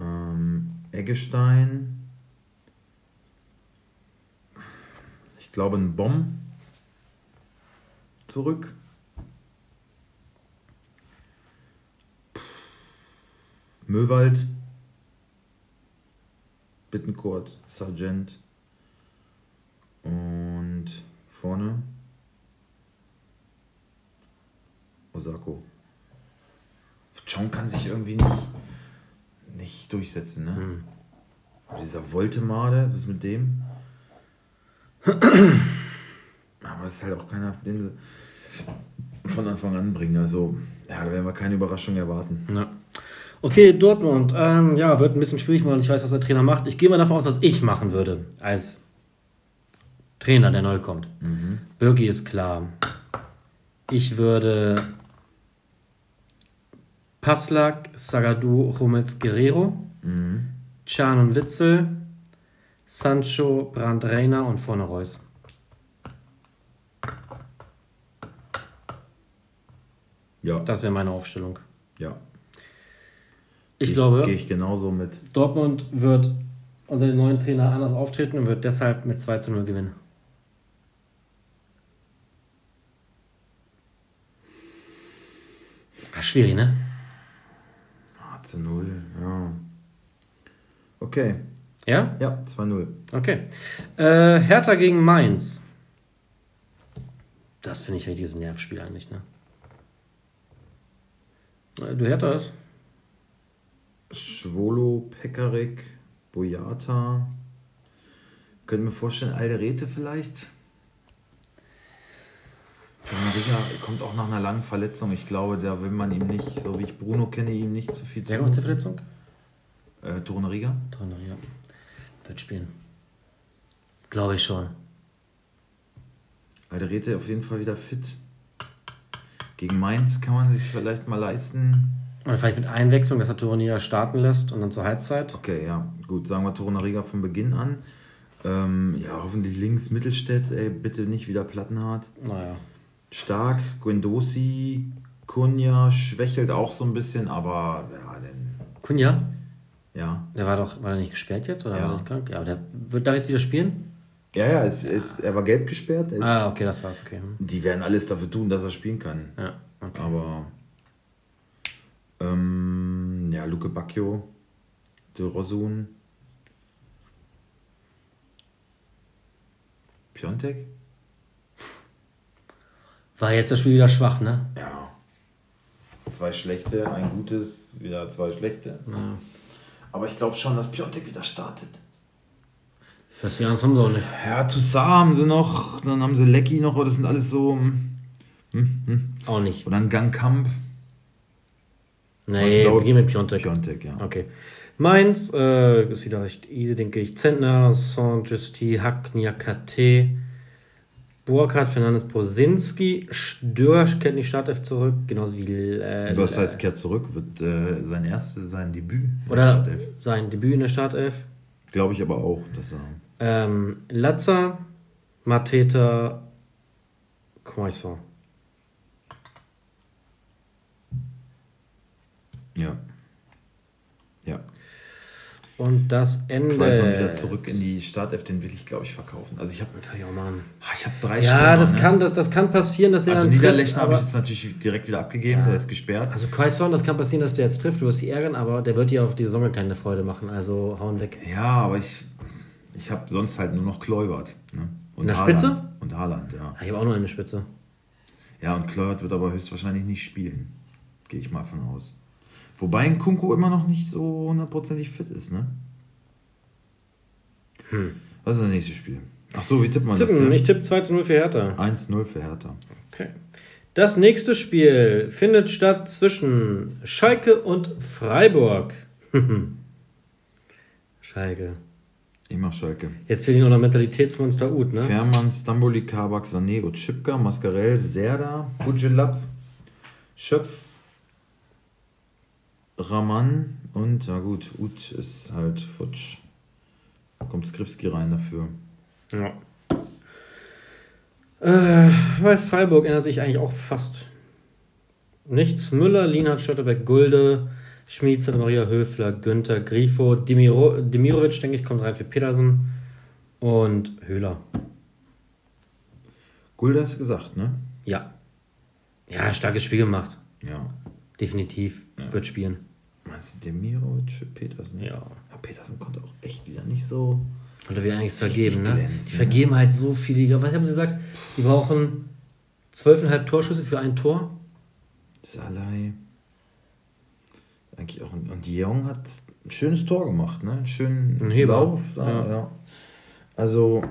Speaker 1: Ähm, Eggestein. Ich glaube, ein Bomb zurück. Möwald. Bittencourt, Sargent. Und vorne Osako. Chong kann sich irgendwie nicht, nicht durchsetzen, ne?
Speaker 2: Hm.
Speaker 1: Dieser Voltemade, was ist mit dem? Aber es ist halt auch keiner, den sie von Anfang an bringen. Also, ja, da werden wir keine Überraschung erwarten.
Speaker 2: Ja. Okay, Dortmund. Ähm, ja, wird ein bisschen schwierig, weil ich weiß, was der Trainer macht. Ich gehe mal davon aus, was ich machen würde als Trainer, der neu kommt.
Speaker 1: Mhm.
Speaker 2: Birki ist klar. Ich würde Paslak, Sagadu, Hummels, Guerrero,
Speaker 1: Mhm.
Speaker 2: Can und Witzel, Sancho, Brandt, Reiner und vorne Reus.
Speaker 1: Ja,
Speaker 2: Das wäre meine Aufstellung.
Speaker 1: ja.
Speaker 2: Ich
Speaker 1: Geh
Speaker 2: glaube,
Speaker 1: Gehe ich genauso mit.
Speaker 2: Dortmund wird unter dem neuen Trainer anders auftreten und wird deshalb mit 2 zu 0 gewinnen. Ah, schwierig, ne?
Speaker 1: 8 zu 0, ja. Okay,
Speaker 2: Ja?
Speaker 1: ja, 2-0.
Speaker 2: Okay. Äh, Hertha gegen Mainz. Das finde ich richtiges Nervspiel eigentlich, ne? Äh, Du Hertha ist?
Speaker 1: Schwolo, Pekarik, Boyata. Können wir vorstellen, Alderete vielleicht? Digga kommt auch nach einer langen Verletzung. Ich glaube, da will man ihm nicht, so wie ich Bruno kenne, ihm nicht zu viel zu.
Speaker 2: Wer aus der Verletzung?
Speaker 1: Äh, Torunariga?
Speaker 2: Ja. Wird spielen. Glaube ich schon.
Speaker 1: Alderete auf jeden Fall wieder fit. Gegen Mainz kann man sich vielleicht mal leisten.
Speaker 2: Oder vielleicht mit Einwechslung, dass er Turnier starten lässt und dann zur Halbzeit.
Speaker 1: Okay, ja, gut, sagen wir Torunariga von Beginn an. Ähm, ja, hoffentlich links Mittelstädt, ey, bitte nicht wieder Plattenhardt.
Speaker 2: Naja.
Speaker 1: Stark, Guendouzi, Kunja schwächelt auch so ein bisschen, aber ja, denn,
Speaker 2: Kunja,
Speaker 1: ja.
Speaker 2: der war doch, war der nicht gesperrt jetzt oder
Speaker 1: Ja.
Speaker 2: war er nicht krank? Ja, aber der wird da jetzt wieder spielen?
Speaker 1: Ja, ja, es, es, er war gelb gesperrt. Es,
Speaker 2: Ah, okay, das war's, okay. Hm.
Speaker 1: Die werden alles dafür tun, dass er spielen kann.
Speaker 2: Ja, okay.
Speaker 1: Aber ähm, ja, Luke Bacchio, De Rosun, Piontek?
Speaker 2: War jetzt das Spiel wieder schwach, ne?
Speaker 1: Ja. Zwei schlechte, ein gutes, wieder zwei schlechte.
Speaker 2: Ja.
Speaker 1: Aber ich glaube schon, dass Piontek wieder startet.
Speaker 2: Fürs Jahr haben sie auch nicht.
Speaker 1: Ja, Toussaint haben sie noch, dann haben sie Lecky noch, aber das sind alles so. hm, hm, hm.
Speaker 2: Auch nicht.
Speaker 1: Und dann Gangkamp.
Speaker 2: Nee, wir gehen mit Piontek.
Speaker 1: Piontek, ja.
Speaker 2: Okay. Mainz äh, ist wieder recht easy, denke ich. Zentner, Saint-Justi, Hack, Niakate, Burkhardt, Fernandes, Posinski, Stör kennt die Startelf zurück, genauso wie. Äh,
Speaker 1: Was heißt, kehrt zurück, wird äh, sein erstes, sein Debüt. in der
Speaker 2: Oder
Speaker 1: Startelf.
Speaker 2: sein Debüt in der Startelf.
Speaker 1: Glaube ich aber auch, dass er.
Speaker 2: Ähm, Latza, Mateta, Croissant.
Speaker 1: Ja. Ja.
Speaker 2: Und das Ende.
Speaker 1: Quaison wieder zurück in die Startelf, den will ich, glaube ich, verkaufen. Also ich habe
Speaker 2: Ja, Mann.
Speaker 1: ich hab drei
Speaker 2: Ja,
Speaker 1: Stürmer,
Speaker 2: das,
Speaker 1: ne?
Speaker 2: kann, das, das kann passieren, dass er
Speaker 1: Also
Speaker 2: dann
Speaker 1: Niederlechner habe ich jetzt natürlich direkt wieder abgegeben,
Speaker 2: Ja.
Speaker 1: der ist gesperrt.
Speaker 2: Also Quaison, das kann passieren, dass der jetzt trifft, du wirst dich ärgern, aber der wird dir auf die Saison keine Freude machen, also hauen weg.
Speaker 1: Ja, aber ich, ich habe sonst halt nur noch Kleubert. Ne? Und
Speaker 2: In der
Speaker 1: Haaland.
Speaker 2: Spitze?
Speaker 1: Und Haaland, ja.
Speaker 2: Ah, Ich habe auch noch eine Spitze.
Speaker 1: Ja, und Kleubert wird aber höchstwahrscheinlich nicht spielen. Gehe ich mal von aus. Wobei ein Kunku immer noch nicht so hundertprozentig fit ist, ne? Was ist das nächste Spiel? Ach so, wie tippt man
Speaker 2: Tippen,
Speaker 1: das
Speaker 2: ich
Speaker 1: hier?
Speaker 2: tippe 2 zu 0 für Hertha.
Speaker 1: 1-0 für Hertha.
Speaker 2: Okay. Das nächste Spiel findet statt zwischen Schalke und Freiburg. [laughs] Schalke.
Speaker 1: Ich mach Schalke.
Speaker 2: Jetzt fehlt noch der Mentalitätsmonster Ut, ne?
Speaker 1: Fährmann, Stamboli, Kabak, Sané, Utschipka, Mascarell, Serda, Budjelab, Schöpf, Raman und, na gut, Ut ist halt futsch. Kommt Skripski rein dafür.
Speaker 2: Ja. Äh, bei Freiburg ändert sich eigentlich auch fast nichts. Müller, Lienhardt, Schotterbeck, Gulde, Schmid, Santa Maria, Höfler, Günther, Grifo, Demiro, Demirovic, denke ich, kommt rein für Petersen und Höhler.
Speaker 1: Gulde hast du gesagt, ne?
Speaker 2: Ja. Ja, starkes Spiel gemacht.
Speaker 1: Ja.
Speaker 2: Definitiv.
Speaker 1: Ja.
Speaker 2: Wird spielen.
Speaker 1: Meinst du Demirovic für Petersen?
Speaker 2: Ja.
Speaker 1: Petersen konnte auch echt wieder nicht so.
Speaker 2: Oder wieder nichts vergeben, ne? Die vergeben halt so viele. Was haben sie gesagt? Die brauchen 12,5 Torschüsse für ein Tor.
Speaker 1: Salai. Eigentlich auch. ein- Und Jong hat ein schönes Tor gemacht, ne? Einen schönen
Speaker 2: Ein Heber.
Speaker 1: Lauf. Da,
Speaker 2: Ja.
Speaker 1: ja. Also,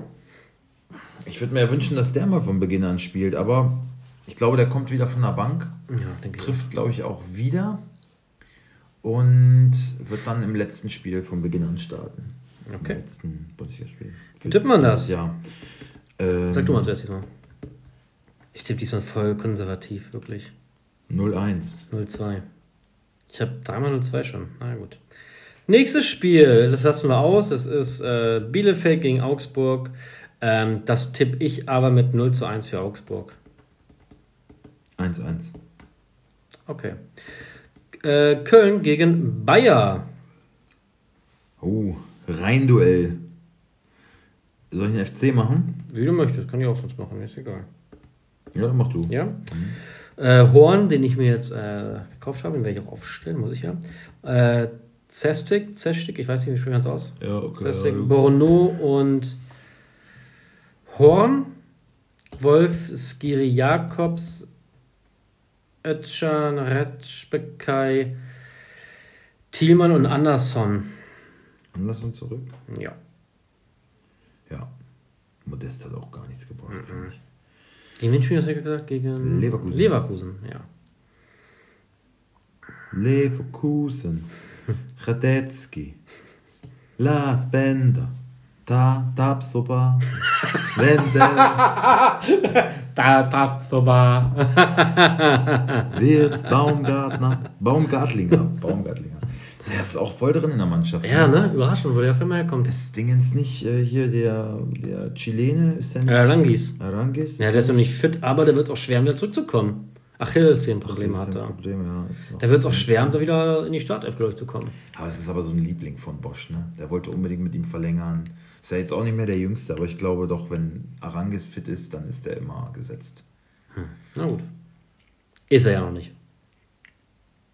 Speaker 1: ich würde mir ja wünschen, dass der mal von Beginn an spielt, aber ich glaube, der kommt wieder von der Bank,
Speaker 2: Ja, denke
Speaker 1: trifft, glaube ich, auch wieder und wird dann im letzten Spiel von Beginn an starten.
Speaker 2: Okay.
Speaker 1: Im letzten Bundesligaspiel.
Speaker 2: Wie tippt man das?
Speaker 1: Ja. Ähm,
Speaker 2: Sag du mal zuerst diesmal. Ich tippe diesmal voll konservativ, wirklich.
Speaker 1: 0-1.
Speaker 2: 0-2. Ich habe dreimal 0-2 schon. Na gut. Nächstes Spiel, das lassen wir aus. Es ist äh, Bielefeld gegen Augsburg. Ähm, das tippe ich aber mit 0 zu 1 für Augsburg.
Speaker 1: 1-1.
Speaker 2: Okay. Äh, Köln gegen Bayer.
Speaker 1: Oh, Rheinduell. Soll ich einen FC machen?
Speaker 2: Wie du möchtest, kann ich auch sonst machen, ist egal.
Speaker 1: Ja, dann mach du.
Speaker 2: Ja. Äh, Horn, den ich mir jetzt äh, gekauft habe, den werde ich auch aufstellen, muss ich ja. Äh, Zestik, Zestik, ich weiß nicht, wie spricht man das aus?
Speaker 1: Ja, okay.
Speaker 2: Zestik, Borno und Horn, Wolf, Skiri Jakobs, Özcan, Retschbekai, Thielmann und Andersson.
Speaker 1: Andersson zurück?
Speaker 2: Ja.
Speaker 1: Ja. Modest hat auch gar nichts gebracht, finde ich.
Speaker 2: Gegen wen spielen wir gesagt? Gegen
Speaker 1: Leverkusen.
Speaker 2: Leverkusen, ja.
Speaker 1: Leverkusen. [laughs] Radetzky. Lars Bender. Ta, Tapsoba. [laughs] Wendel. [laughs]
Speaker 2: Da, da, so war.
Speaker 1: Wirtz. Baumgartner. Baumgartlinger. Baumgartlinger. Der ist auch voll drin in der Mannschaft.
Speaker 2: Ja, ne? Überraschend, wo der auf einmal herkommt.
Speaker 1: Das Ding ist nicht äh, hier der, der Chilene, ist der nicht?
Speaker 2: Langis.
Speaker 1: Arangis?
Speaker 2: Ja, der ist noch nicht fit, aber der wird es auch schwer, wieder zurückzukommen. Achillessehnenprobleme
Speaker 1: das
Speaker 2: hat er.
Speaker 1: Problem, ja.
Speaker 2: Da wird es auch schwer, um da wieder in die Startelf, glaube ich, zu kommen.
Speaker 1: Aber es ist aber so ein Liebling von Bosch, ne? Der wollte unbedingt mit ihm verlängern. Ist ja jetzt auch nicht mehr der Jüngste, aber ich glaube doch, wenn Arangis fit ist, dann ist er immer gesetzt.
Speaker 2: Na gut. Ist er ja noch nicht.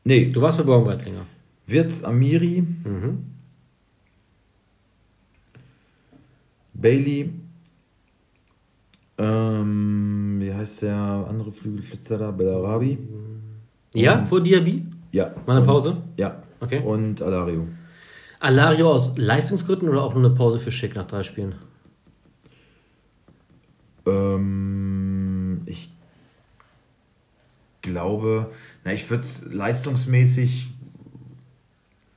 Speaker 1: Nee,
Speaker 2: Du warst bei Baumgartlinger.
Speaker 1: Wirtz, Amiri,
Speaker 2: Mhm.
Speaker 1: Bailey, ähm, wie heißt der andere Flügelflitzer da? Bellarabi?
Speaker 2: Ja, vor Diaby?
Speaker 1: Ja.
Speaker 2: Mal eine Pause?
Speaker 1: Ja.
Speaker 2: Okay.
Speaker 1: Und Alario.
Speaker 2: Alario aus Leistungsgründen oder auch nur eine Pause für Schick nach drei Spielen?
Speaker 1: Ähm, ich glaube, na, ich würde es leistungsmäßig,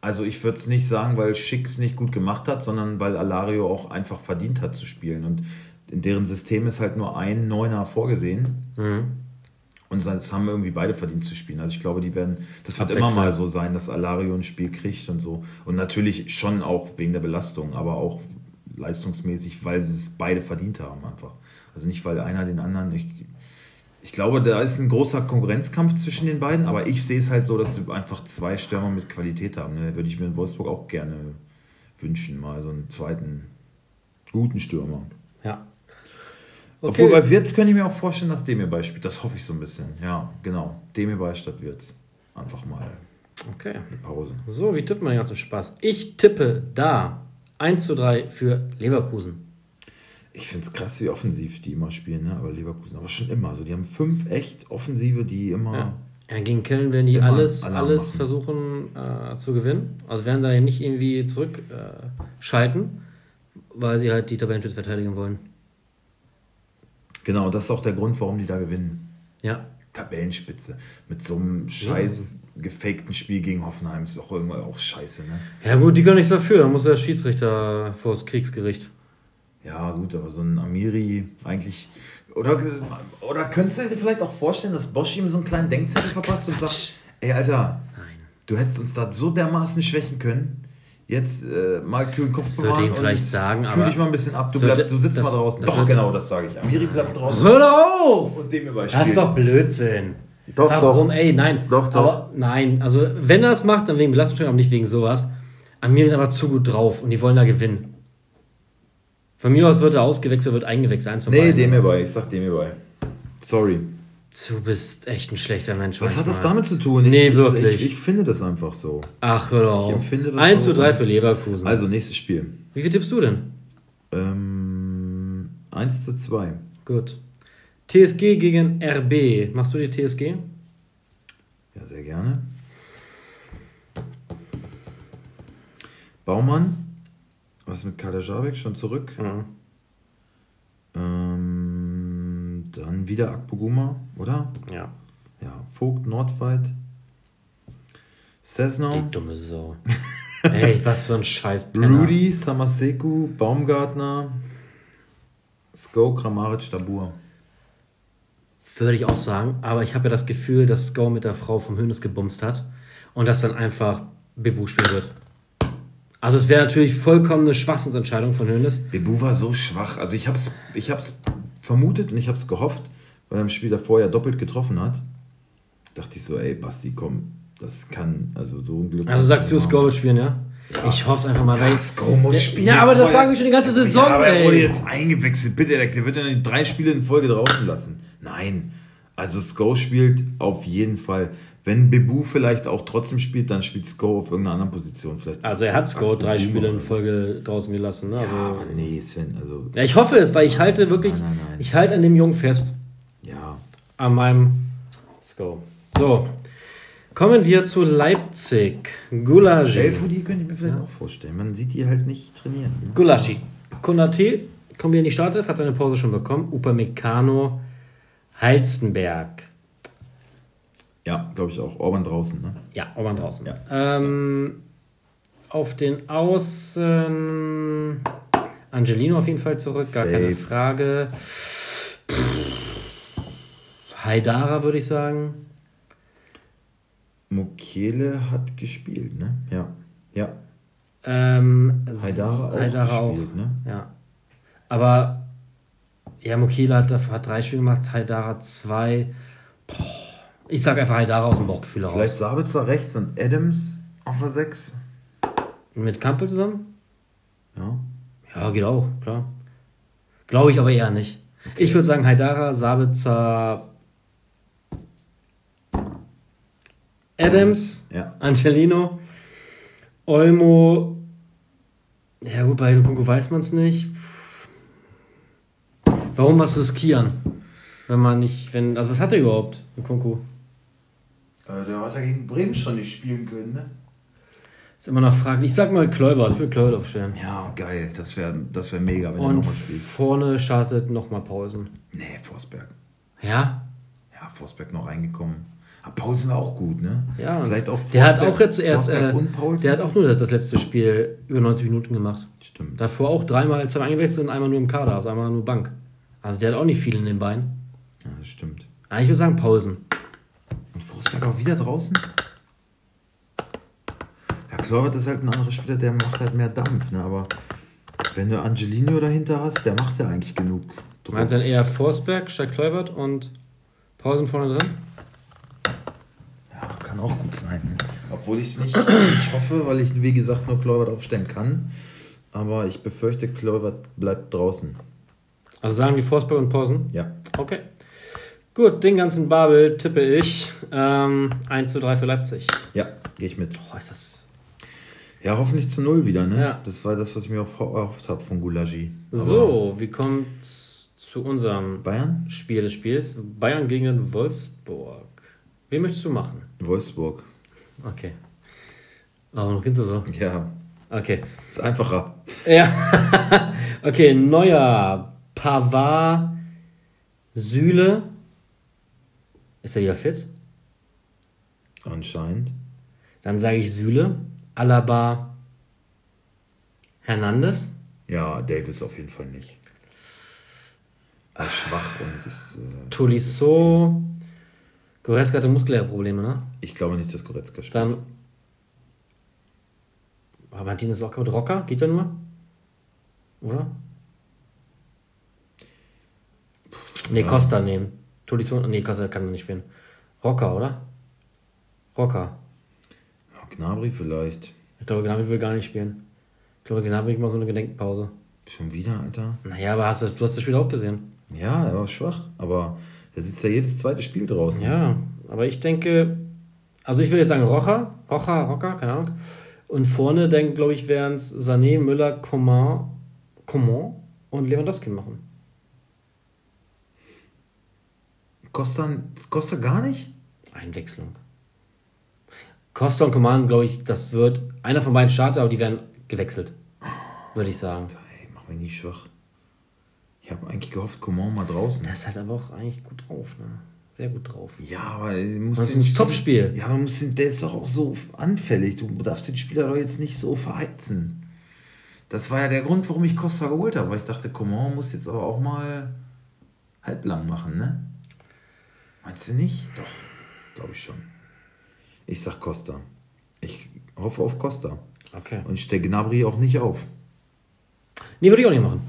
Speaker 1: also ich würde es nicht sagen, weil Schicks nicht gut gemacht hat, sondern weil Alario auch einfach verdient hat zu spielen. Und in deren System ist halt nur ein Neuner vorgesehen.
Speaker 2: Mhm.
Speaker 1: Und es haben irgendwie beide verdient zu spielen. Also ich glaube, die werden, das wird immer mal so sein, dass Alario ein Spiel kriegt und so. Und natürlich schon auch wegen der Belastung, aber auch leistungsmäßig, weil sie es beide verdient haben einfach. Also nicht, weil einer den anderen. Ich, ich glaube, da ist ein großer Konkurrenzkampf zwischen den beiden, aber ich sehe es halt so, dass sie einfach zwei Stürmer mit Qualität haben. Ne? Würde ich mir in Wolfsburg auch gerne wünschen, mal so einen zweiten guten Stürmer.
Speaker 2: Ja.
Speaker 1: Obwohl bei Wirtz könnte ich mir auch vorstellen, dass Demir beispielt. Das hoffe ich so ein bisschen. Ja, genau. Demir bei statt Wirtz. Einfach mal
Speaker 2: Okay.
Speaker 1: eine Pause.
Speaker 2: So, wie tippt man den ganzen Spaß? Ich tippe da 1 zu 3 für Leverkusen.
Speaker 1: Ich finde es krass, wie offensiv die immer spielen, ne? aber Leverkusen, aber schon immer. Also die haben fünf echt Offensive, die immer.
Speaker 2: Ja. Ja, gegen Köln werden die alles,
Speaker 1: Alarm
Speaker 2: alles
Speaker 1: machen.
Speaker 2: versuchen äh, zu gewinnen. Also werden da nicht irgendwie zurückschalten, äh, weil sie halt die Tabellenschutz verteidigen wollen.
Speaker 1: Genau, das ist auch der Grund, warum die da gewinnen.
Speaker 2: Ja.
Speaker 1: Tabellenspitze. Mit so einem scheiß gefakten Spiel gegen Hoffenheim ist auch irgendwann auch scheiße, ne?
Speaker 2: Ja gut, die können nichts dafür. Da muss der Schiedsrichter vor das Kriegsgericht.
Speaker 1: Ja, gut, aber so ein Amiri eigentlich. Oder, oder könntest du dir vielleicht auch vorstellen, dass Bosch ihm so einen kleinen Denkzettel verpasst und sagt: Ey, Alter, du hättest uns da so dermaßen schwächen können. Jetzt äh, mal kühlen Kopf
Speaker 2: Das würde ihm vielleicht sagen,
Speaker 1: kühl
Speaker 2: aber.
Speaker 1: dich mal ein bisschen ab. Du, bleibst, du sitzt
Speaker 2: das-
Speaker 1: mal draußen. Doch, genau, das sage ich. Amiri bleibt draußen.
Speaker 2: Hör doch auf!
Speaker 1: Und dem.
Speaker 2: Das ist doch Blödsinn.
Speaker 1: Doch,
Speaker 2: Warum?
Speaker 1: doch.
Speaker 2: Ey, nein.
Speaker 1: Doch, doch.
Speaker 2: Aber nein, also wenn er das macht, dann wegen Belastungssteuer, aber nicht wegen sowas. Amir ist einfach zu gut drauf und die wollen da gewinnen. Von mir aus wird er ausgewechselt, wird eingewechselt. Eins von
Speaker 1: Nee, dem hierbei. Ich sag dem hierbei. Sorry.
Speaker 2: Du bist echt ein schlechter Mensch.
Speaker 1: Was hat das
Speaker 2: manchmal.
Speaker 1: damit zu tun? Ich,
Speaker 2: Nee,
Speaker 1: ich,
Speaker 2: wirklich.
Speaker 1: Ich, ich finde das einfach so.
Speaker 2: Ach, hör doch
Speaker 1: Ich empfinde das
Speaker 2: 1
Speaker 1: so.
Speaker 2: zu 3 für Leverkusen.
Speaker 1: Also, nächstes Spiel.
Speaker 2: Wie viel tippst du denn?
Speaker 1: Ähm, 1 zu 2.
Speaker 2: Gut. TSG gegen RB. Machst du die TSG?
Speaker 1: Ja, sehr gerne. Baumann. Was ist mit Kader Javik? Schon zurück?
Speaker 2: Ja.
Speaker 1: Ähm, dann wieder Akpoguma, oder?
Speaker 2: ja.
Speaker 1: Ja, Vogt, Nordweit. Cessno.
Speaker 2: Die dumme Sau. [laughs] Ey, was für ein scheiß Penner.
Speaker 1: Rudy, Samaseku, Baumgartner, Sko, Kramaric, Dabur.
Speaker 2: Würde ich auch sagen, aber ich habe ja das Gefühl, dass Sko mit der Frau vom Hönes gebumst hat und dass dann einfach Bebu spielen wird. Also es wäre natürlich vollkommen eine Schwachsinnsentscheidung von Hönes.
Speaker 1: Bebu war so schwach. Also ich habe es ich hab's vermutet und ich habe es gehofft, weil er im Spiel davor ja doppelt getroffen hat. Dachte ich so, ey Basti, komm, das kann also so ein Glück.
Speaker 2: Also sagst du, Sko wird spielen, ja? Ich hoffe es einfach mal, weil
Speaker 1: Ja, Sko muss
Speaker 2: Ja,
Speaker 1: spielen.
Speaker 2: Ja, aber das sagen wir schon die ganze Saison,
Speaker 1: ja, aber er wurde
Speaker 2: ey.
Speaker 1: jetzt eingewechselt. Bitte, der, wird ja drei Spiele in Folge draußen lassen. Nein. Also Sko spielt auf jeden Fall. Wenn Bebu vielleicht auch trotzdem spielt, dann spielt Sko auf irgendeiner anderen Position. Vielleicht
Speaker 2: Also er hat Sko drei Spiele in Folge draußen gelassen. Ne?
Speaker 1: Ja,
Speaker 2: Also,
Speaker 1: nee, Sven, also
Speaker 2: ja, ich hoffe es, weil ich halte wirklich,
Speaker 1: Nein, nein, nein.
Speaker 2: ich halte an dem Jungen fest.
Speaker 1: Ja.
Speaker 2: An meinem Sko. So. Kommen wir zu Leipzig. Gulaschi.
Speaker 1: Elfudi könnte ich mir vielleicht auch vorstellen. Man sieht die halt nicht trainieren. Ne?
Speaker 2: Gulaschi. Konate kommt wieder in die Startelf, hat seine Pause schon bekommen. Upamecano, Halstenberg.
Speaker 1: Ja, glaube ich auch. Orban draußen, ne?
Speaker 2: Ja, Orban draußen.
Speaker 1: Ja.
Speaker 2: Ähm, auf den Außen Angelino auf jeden Fall zurück, gar
Speaker 1: Safe.
Speaker 2: keine Frage. Haidara würde ich sagen.
Speaker 1: Mokele hat gespielt, ne? Ja. Ja.
Speaker 2: Ähm,
Speaker 1: Haidara auch
Speaker 2: Haidara auch.
Speaker 1: gespielt, ne?
Speaker 2: Ja. Aber ja, Mokila hat, hat drei Spiele gemacht, Haidara zwei. Boah. Ich sage einfach Haidara aus dem Bauchgefühl
Speaker 1: Vielleicht
Speaker 2: heraus.
Speaker 1: Sabitzer rechts und Adams auf der 6.
Speaker 2: Mit Kampel zusammen?
Speaker 1: Ja.
Speaker 2: Ja, geht auch, klar. Glaube ich aber eher nicht. Ich würde sagen Haidara, Sabitzer, Adams,
Speaker 1: Ja.
Speaker 2: Angelino, Olmo. Ja, gut, bei Nkunku weiß man es nicht. Warum was riskieren? Wenn man nicht, wenn, also was hat er überhaupt, Nkunku?
Speaker 1: Äh, der hat ja gegen Bremen schon nicht spielen können, ne?
Speaker 2: Ist immer noch fraglich. Ich sag mal Kluivert, ich will Kluivert aufstellen.
Speaker 1: Ja, geil. Das wäre das wär mega, wenn er
Speaker 2: Und
Speaker 1: nochmal spielt.
Speaker 2: vorne startet nochmal Pausen.
Speaker 1: Nee, Forsberg.
Speaker 2: Ja?
Speaker 1: Ja, Forsberg noch reingekommen. Aber Paulsen war auch gut, ne?
Speaker 2: Ja.
Speaker 1: Vielleicht auch
Speaker 2: Der hat auch jetzt erst, äh,
Speaker 1: Paulsen.
Speaker 2: der hat auch nur das, das letzte Spiel über 90 Minuten gemacht.
Speaker 1: Stimmt.
Speaker 2: Davor auch dreimal, zweimal eingewechselt und einmal nur im Kader, also einmal nur Bank. Also der hat auch nicht viel in den Beinen.
Speaker 1: Ja, das stimmt.
Speaker 2: Aber ich würde sagen Pausen.
Speaker 1: Und Forsberg auch wieder draußen? Ja, Kluivert ist halt ein anderer Spieler, der macht halt mehr Dampf, ne? Aber wenn du Angelino dahinter hast, der macht ja eigentlich genug Druck.
Speaker 2: Meinst du dann eher Forsberg statt Kluivert und Pausen vorne drin?
Speaker 1: Kann auch gut sein. Ne? Obwohl ich es nicht ich hoffe, weil ich, wie gesagt, nur Kluivert aufstellen kann. Aber ich befürchte, Kluivert bleibt draußen.
Speaker 2: Also sagen wir Forsberg und Pausen?
Speaker 1: Ja.
Speaker 2: Okay. Gut, den ganzen Babel tippe ich. Ähm, 1 zu 3 für Leipzig.
Speaker 1: Ja, gehe ich mit.
Speaker 2: Boah, ist das.
Speaker 1: Ja, hoffentlich zu Null wieder, ne?
Speaker 2: Ja.
Speaker 1: Das war das, was ich mir auch erhofft habe von Gulagi. Aber
Speaker 2: So, wie kommt zu unserem
Speaker 1: Bayern?
Speaker 2: Spiel des Spiels? Bayern gegen Wolfsburg. Wen möchtest du machen?
Speaker 1: Wolfsburg.
Speaker 2: Okay. Warum grinst du so?
Speaker 1: Ja,
Speaker 2: Okay.
Speaker 1: ist einfacher.
Speaker 2: Ja. [laughs] okay, neuer Pavard Süle. Ist er wieder fit?
Speaker 1: Anscheinend.
Speaker 2: Dann sage ich Süle, Alaba, Hernandez.
Speaker 1: Ja, Davis auf jeden Fall nicht. Er ist schwach und ist. Äh,
Speaker 2: Tolisso. Goretzka hatte muskuläre Probleme, ne?
Speaker 1: ich glaube nicht, dass Goretzka spielt.
Speaker 2: Dann. Aber Martinez ist auch kaputt. Rocker? Geht er nur? Oder? Nee, Costa nehmen. Tolisso. Nee, Costa kann nicht spielen. Rocker, oder? Rocker.
Speaker 1: Ja, Gnabry vielleicht.
Speaker 2: Ich glaube, Gnabry will gar nicht spielen. Ich glaube, Gnabry macht so eine Gedenkpause.
Speaker 1: Schon wieder, Alter?
Speaker 2: Naja, aber hast du, du hast das Spiel auch gesehen.
Speaker 1: Ja, er war schwach, aber er sitzt ja jedes zweite Spiel draußen.
Speaker 2: Ja, aber ich denke, also ich würde jetzt sagen Rocher, Rocher, Rocker, keine Ahnung. Und vorne, denke glaube ich, wären es Sané, Müller, Coman, Coman und Lewandowski machen.
Speaker 1: Costa, Costa gar nicht?
Speaker 2: Einwechslung. Costa und Coman, glaube ich, das wird einer von beiden starten, aber die werden gewechselt. Würde ich sagen.
Speaker 1: Ey, mach mich nicht schwach. Ich habe eigentlich gehofft, Coman mal draußen.
Speaker 2: Der ist halt aber auch eigentlich gut drauf, ne? Sehr gut drauf.
Speaker 1: Ja, aber du musst
Speaker 2: Das ist ein
Speaker 1: Spiel-
Speaker 2: Topspiel.
Speaker 1: Ja, aber du musst den, der ist doch auch so anfällig. Du darfst den Spieler doch jetzt nicht so verheizen. Das war ja der Grund, warum ich Costa geholt habe, weil ich dachte, Coman muss jetzt aber auch mal halblang machen, ne? Meinst du nicht? Doch, glaube ich schon. Ich sag Costa. Ich hoffe auf Costa.
Speaker 2: Okay.
Speaker 1: Und ich stelle Gnabry auch nicht auf.
Speaker 2: Nee, würde ich auch nicht machen.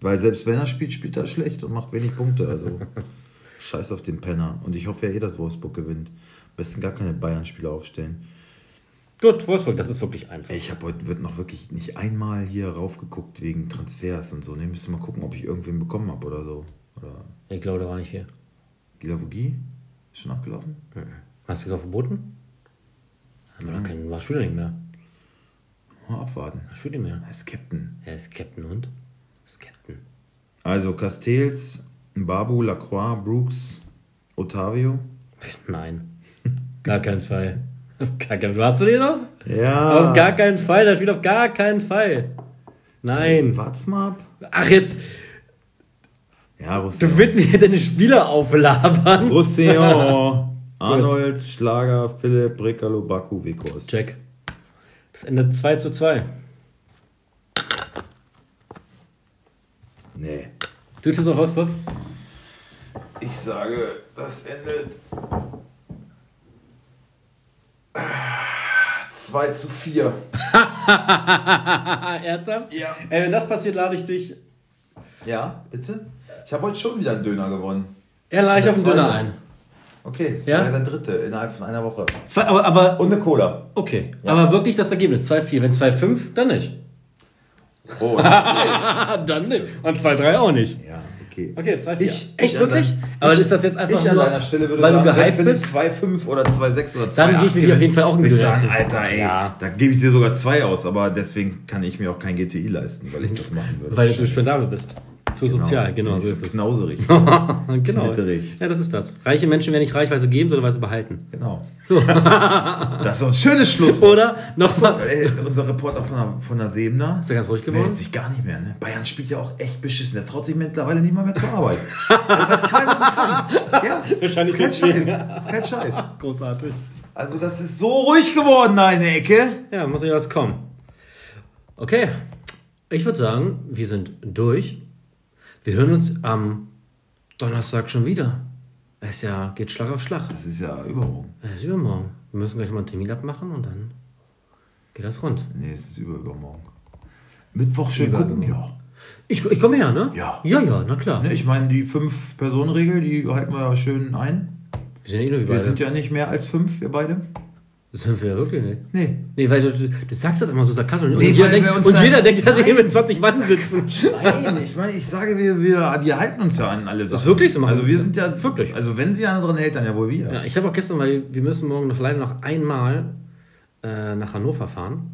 Speaker 1: Weil selbst wenn er spielt, spielt er schlecht und macht wenig Punkte. Also [laughs] scheiß auf den Penner. Und ich hoffe ja eh, dass Wolfsburg gewinnt. Am besten gar keine Bayern-Spieler aufstellen.
Speaker 2: Gut, Wolfsburg, das ist wirklich einfach.
Speaker 1: Ich habe heute wird noch wirklich nicht einmal hier raufgeguckt wegen Transfers und so. Ne, müssen mal gucken, ob ich irgendwen bekommen habe oder so. Oder
Speaker 2: Ich glaube, da war nicht viel.
Speaker 1: Gilavogi? Ist schon abgelaufen?
Speaker 2: Hast du gesagt verboten? Haben wir doch keinen, war Spieler nicht mehr.
Speaker 1: Mal abwarten.
Speaker 2: War Spieler nicht mehr.
Speaker 1: Er ist Captain.
Speaker 2: Er ist Captain und? Captain.
Speaker 1: Also Castells, Babu, Lacroix, Brooks, Otavio.
Speaker 2: Nein. [laughs] Gar keinen Fall. Auf gar keinen Fall. Hast du den noch?
Speaker 1: Ja.
Speaker 2: Auf gar keinen Fall. Das spielt auf gar keinen Fall. Nein.
Speaker 1: Wart's mal ab.
Speaker 2: Ach, jetzt.
Speaker 1: Ja, Roussillon.
Speaker 2: Du willst mir deine Spieler auflabern.
Speaker 1: Roussillon, [laughs] Arnold, Schlager, Philipp, Brekalo, Baku, Wekos.
Speaker 2: Check. Das endet 2 zu 2.
Speaker 1: Nee.
Speaker 2: Du tust auf Wolfsburg?
Speaker 1: Ich sage, das endet 2 zu 4.
Speaker 2: Ah, [laughs] ernsthaft?
Speaker 1: Ja.
Speaker 2: Ey, wenn das passiert, lade ich dich
Speaker 1: Ja, bitte? Ich habe heute schon wieder einen Döner gewonnen.
Speaker 2: eher lade ich auf den Döner
Speaker 1: zweite.
Speaker 2: ein.
Speaker 1: Okay, das
Speaker 2: Ja?
Speaker 1: ist ja der dritte innerhalb von einer Woche.
Speaker 2: Zwei, aber, aber
Speaker 1: Und eine Cola.
Speaker 2: okay.
Speaker 1: Ja.
Speaker 2: Aber wirklich das Ergebnis 2-4. Wenn 2-5, dann nicht.
Speaker 1: Oh, [laughs]
Speaker 2: dann nicht. Und 2-3 auch nicht.
Speaker 1: ja, okay.
Speaker 2: Okay, 2-4.
Speaker 1: Ich-
Speaker 2: Echt
Speaker 1: ich
Speaker 2: wirklich?
Speaker 1: an
Speaker 2: aber
Speaker 1: ich-
Speaker 2: ist das jetzt einfach
Speaker 1: ich an
Speaker 2: nur,
Speaker 1: deiner Stelle würde
Speaker 2: weil du
Speaker 1: sagen,
Speaker 2: gehypt bist?
Speaker 1: es 2,5 oder 2,6 oder 2,8
Speaker 2: Dann gebe ich mir auf jeden Fall auch
Speaker 1: sagen,
Speaker 2: essen.
Speaker 1: Alter, ey,
Speaker 2: Ja.
Speaker 1: da gebe ich dir sogar zwei aus, aber deswegen kann ich mir auch kein GTI leisten, weil ich das machen würde.
Speaker 2: Weil du zu spendabel bist. Zu sozial, genau, so
Speaker 1: so
Speaker 2: ist es.
Speaker 1: knauserig. [laughs]
Speaker 2: genau.
Speaker 1: knitterig.
Speaker 2: Ja, das ist das. Reiche Menschen werden nicht reich, weil sie geben, sondern weil sie behalten.
Speaker 1: Genau. [laughs] das ist doch ein schönes Schlusswort.
Speaker 2: Oder nochmal.
Speaker 1: Ey, unser Reporter von der, von der Sebener
Speaker 2: Ist er ganz ruhig geworden?
Speaker 1: meldet sich gar nicht mehr. Ne? Bayern spielt ja auch echt beschissen. Der traut sich mittlerweile nicht mal mehr zur Arbeit. Ist seit zwei Wochen. Ja, [laughs]
Speaker 2: Wahrscheinlich
Speaker 1: ist kein. Scheiß. Ist kein Scheiß.
Speaker 2: Großartig.
Speaker 1: Also das ist so ruhig geworden, der Ecke.
Speaker 2: Ja, muss ja was kommen. Okay. Ich würde sagen, wir sind durch. Wir hören uns am Donnerstag schon wieder. Es ja, geht Schlag auf Schlag.
Speaker 1: Das ist ja übermorgen.
Speaker 2: Es ist übermorgen. Wir müssen gleich mal einen Termin abmachen und dann geht das rund.
Speaker 1: Nee, es ist über übermorgen. Mittwoch schön gucken, ja.
Speaker 2: Ich, ich komme her, ne?
Speaker 1: Ja.
Speaker 2: Ja, ja, na klar.
Speaker 1: Ne, ich meine, die Fünf-Personen-Regel, die halten wir ja schön ein.
Speaker 2: Wir sind ja eh nur
Speaker 1: Wir
Speaker 2: beide.
Speaker 1: sind ja nicht mehr als fünf, wir beide.
Speaker 2: Das sind wir ja wirklich nicht.
Speaker 1: Nee.
Speaker 2: Nee, weil du, du, sagst das immer so sarkastisch. Und,
Speaker 1: Nee,
Speaker 2: jeder, denkt, und
Speaker 1: da-
Speaker 2: jeder denkt, dass wir hier mit 20 Mann sitzen.
Speaker 1: Nein, ich meine, ich sage, wir, wir, wir halten uns ja an alle Sachen.
Speaker 2: ist wirklich so, machen
Speaker 1: Also wir sind ja
Speaker 2: Wirklich.
Speaker 1: Also wenn sie einer dran hält, dann ja wohl wir.
Speaker 2: Ja, ich habe auch gestern, weil wir müssen morgen noch leider noch einmal äh, nach Hannover fahren.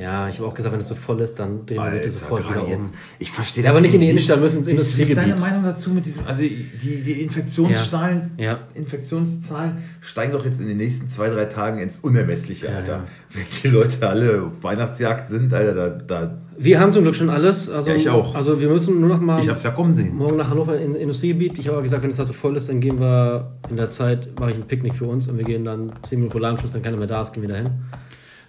Speaker 2: Ja, ich habe auch gesagt, wenn es so voll ist, dann drehen wir bitte sofort wieder um.
Speaker 1: jetzt. Ich verstehe
Speaker 2: Ja, aber nicht in die Innenstadt, wir müssen ins
Speaker 1: ist- Wie ist
Speaker 2: Industriegebiet.
Speaker 1: deine Meinung dazu mit diesem, also die, die Infektionszahlen,
Speaker 2: Ja.
Speaker 1: Infektionszahlen steigen doch jetzt in den nächsten zwei, drei Tagen ins Unermessliche,
Speaker 2: Ja,
Speaker 1: Alter.
Speaker 2: ja.
Speaker 1: Wenn die Leute alle auf Weihnachtsjagd sind, Alter, da, da
Speaker 2: Wir haben zum Glück schon alles. Also,
Speaker 1: Ja, ich auch.
Speaker 2: Also wir müssen nur noch mal
Speaker 1: ich hab's ja kommen sehen.
Speaker 2: morgen nach Hannover in Industriegebiet. Ich habe aber gesagt, wenn es halt so voll ist, dann gehen wir in der Zeit, mache ich ein Picknick für uns und wir gehen dann 10 Minuten vor Ladenschluss, wenn keiner mehr da ist, gehen wir dahin.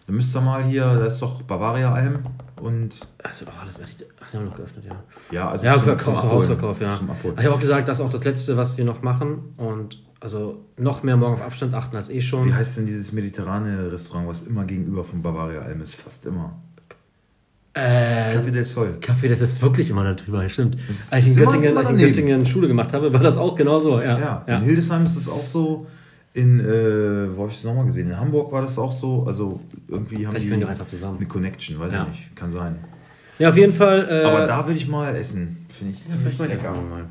Speaker 1: Dann müsst ihr mal hier, da ist doch Bavaria Alm und
Speaker 2: Also doch alles echt. Ach, die haben noch geöffnet, ja.
Speaker 1: ja, also
Speaker 2: Ja,
Speaker 1: zum- zum
Speaker 2: zu
Speaker 1: Abholen.
Speaker 2: Hausverkauf, ja.
Speaker 1: Zum.
Speaker 2: Ich habe auch gesagt, das ist auch das Letzte, was wir noch machen. Und also noch mehr morgen auf Abstand achten als eh schon.
Speaker 1: Wie heißt denn dieses mediterrane Restaurant, was immer gegenüber von Bavaria Alm ist? Fast immer.
Speaker 2: Äh,
Speaker 1: Café del Sol.
Speaker 2: Kaffee, das ist wirklich immer da drüber, stimmt. Als ich in Göttingen, als ich in. Göttingen Schule gemacht habe, war das auch genauso. Ja,
Speaker 1: Ja,
Speaker 2: ja.
Speaker 1: in Hildesheim ist es auch so. In, äh, wo habe ich das nochmal gesehen? In Hamburg war das auch so. Also irgendwie haben
Speaker 2: Vielleicht
Speaker 1: die
Speaker 2: können die auch einfach zusammen.
Speaker 1: eine Connection, weiß
Speaker 2: Ja.
Speaker 1: ich nicht. Kann sein.
Speaker 2: ja, auf jeden Fall. Äh,
Speaker 1: Aber da würde ich mal essen. Finde ich ziemlich
Speaker 2: das
Speaker 1: lecker.
Speaker 2: mal.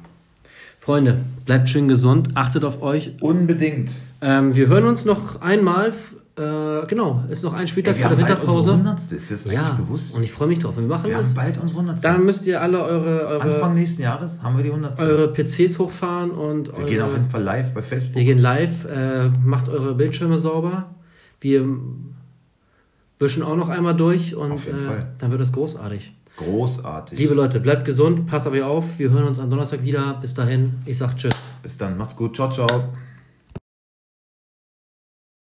Speaker 2: Freunde, bleibt schön gesund, achtet auf euch.
Speaker 1: Unbedingt.
Speaker 2: Ähm, wir hören uns noch einmal. Äh, genau, ist noch ein Spieltag vor der
Speaker 1: haben bald unsere
Speaker 2: Winterpause.
Speaker 1: 100. Ist das
Speaker 2: Ja,
Speaker 1: eigentlich bewusst?
Speaker 2: und ich freue mich drauf. Wir machen
Speaker 1: wir haben
Speaker 2: das.
Speaker 1: bald unsere 100.
Speaker 2: Da müsst ihr alle eure, eure,
Speaker 1: Anfang nächsten Jahres haben wir die 100.
Speaker 2: eure PCs hochfahren und
Speaker 1: wir
Speaker 2: eure,
Speaker 1: gehen auf jeden Fall live bei Facebook.
Speaker 2: wir gehen live. Äh, macht eure Bildschirme sauber. Wir wischen auch noch einmal durch und
Speaker 1: Auf jeden
Speaker 2: äh,
Speaker 1: Fall.
Speaker 2: dann wird es großartig.
Speaker 1: Großartig.
Speaker 2: Liebe Leute, bleibt gesund, passt auf euch auf. Wir hören uns am Donnerstag wieder. Bis dahin, ich sag Tschüss.
Speaker 1: Bis dann. Macht's gut. Ciao, ciao.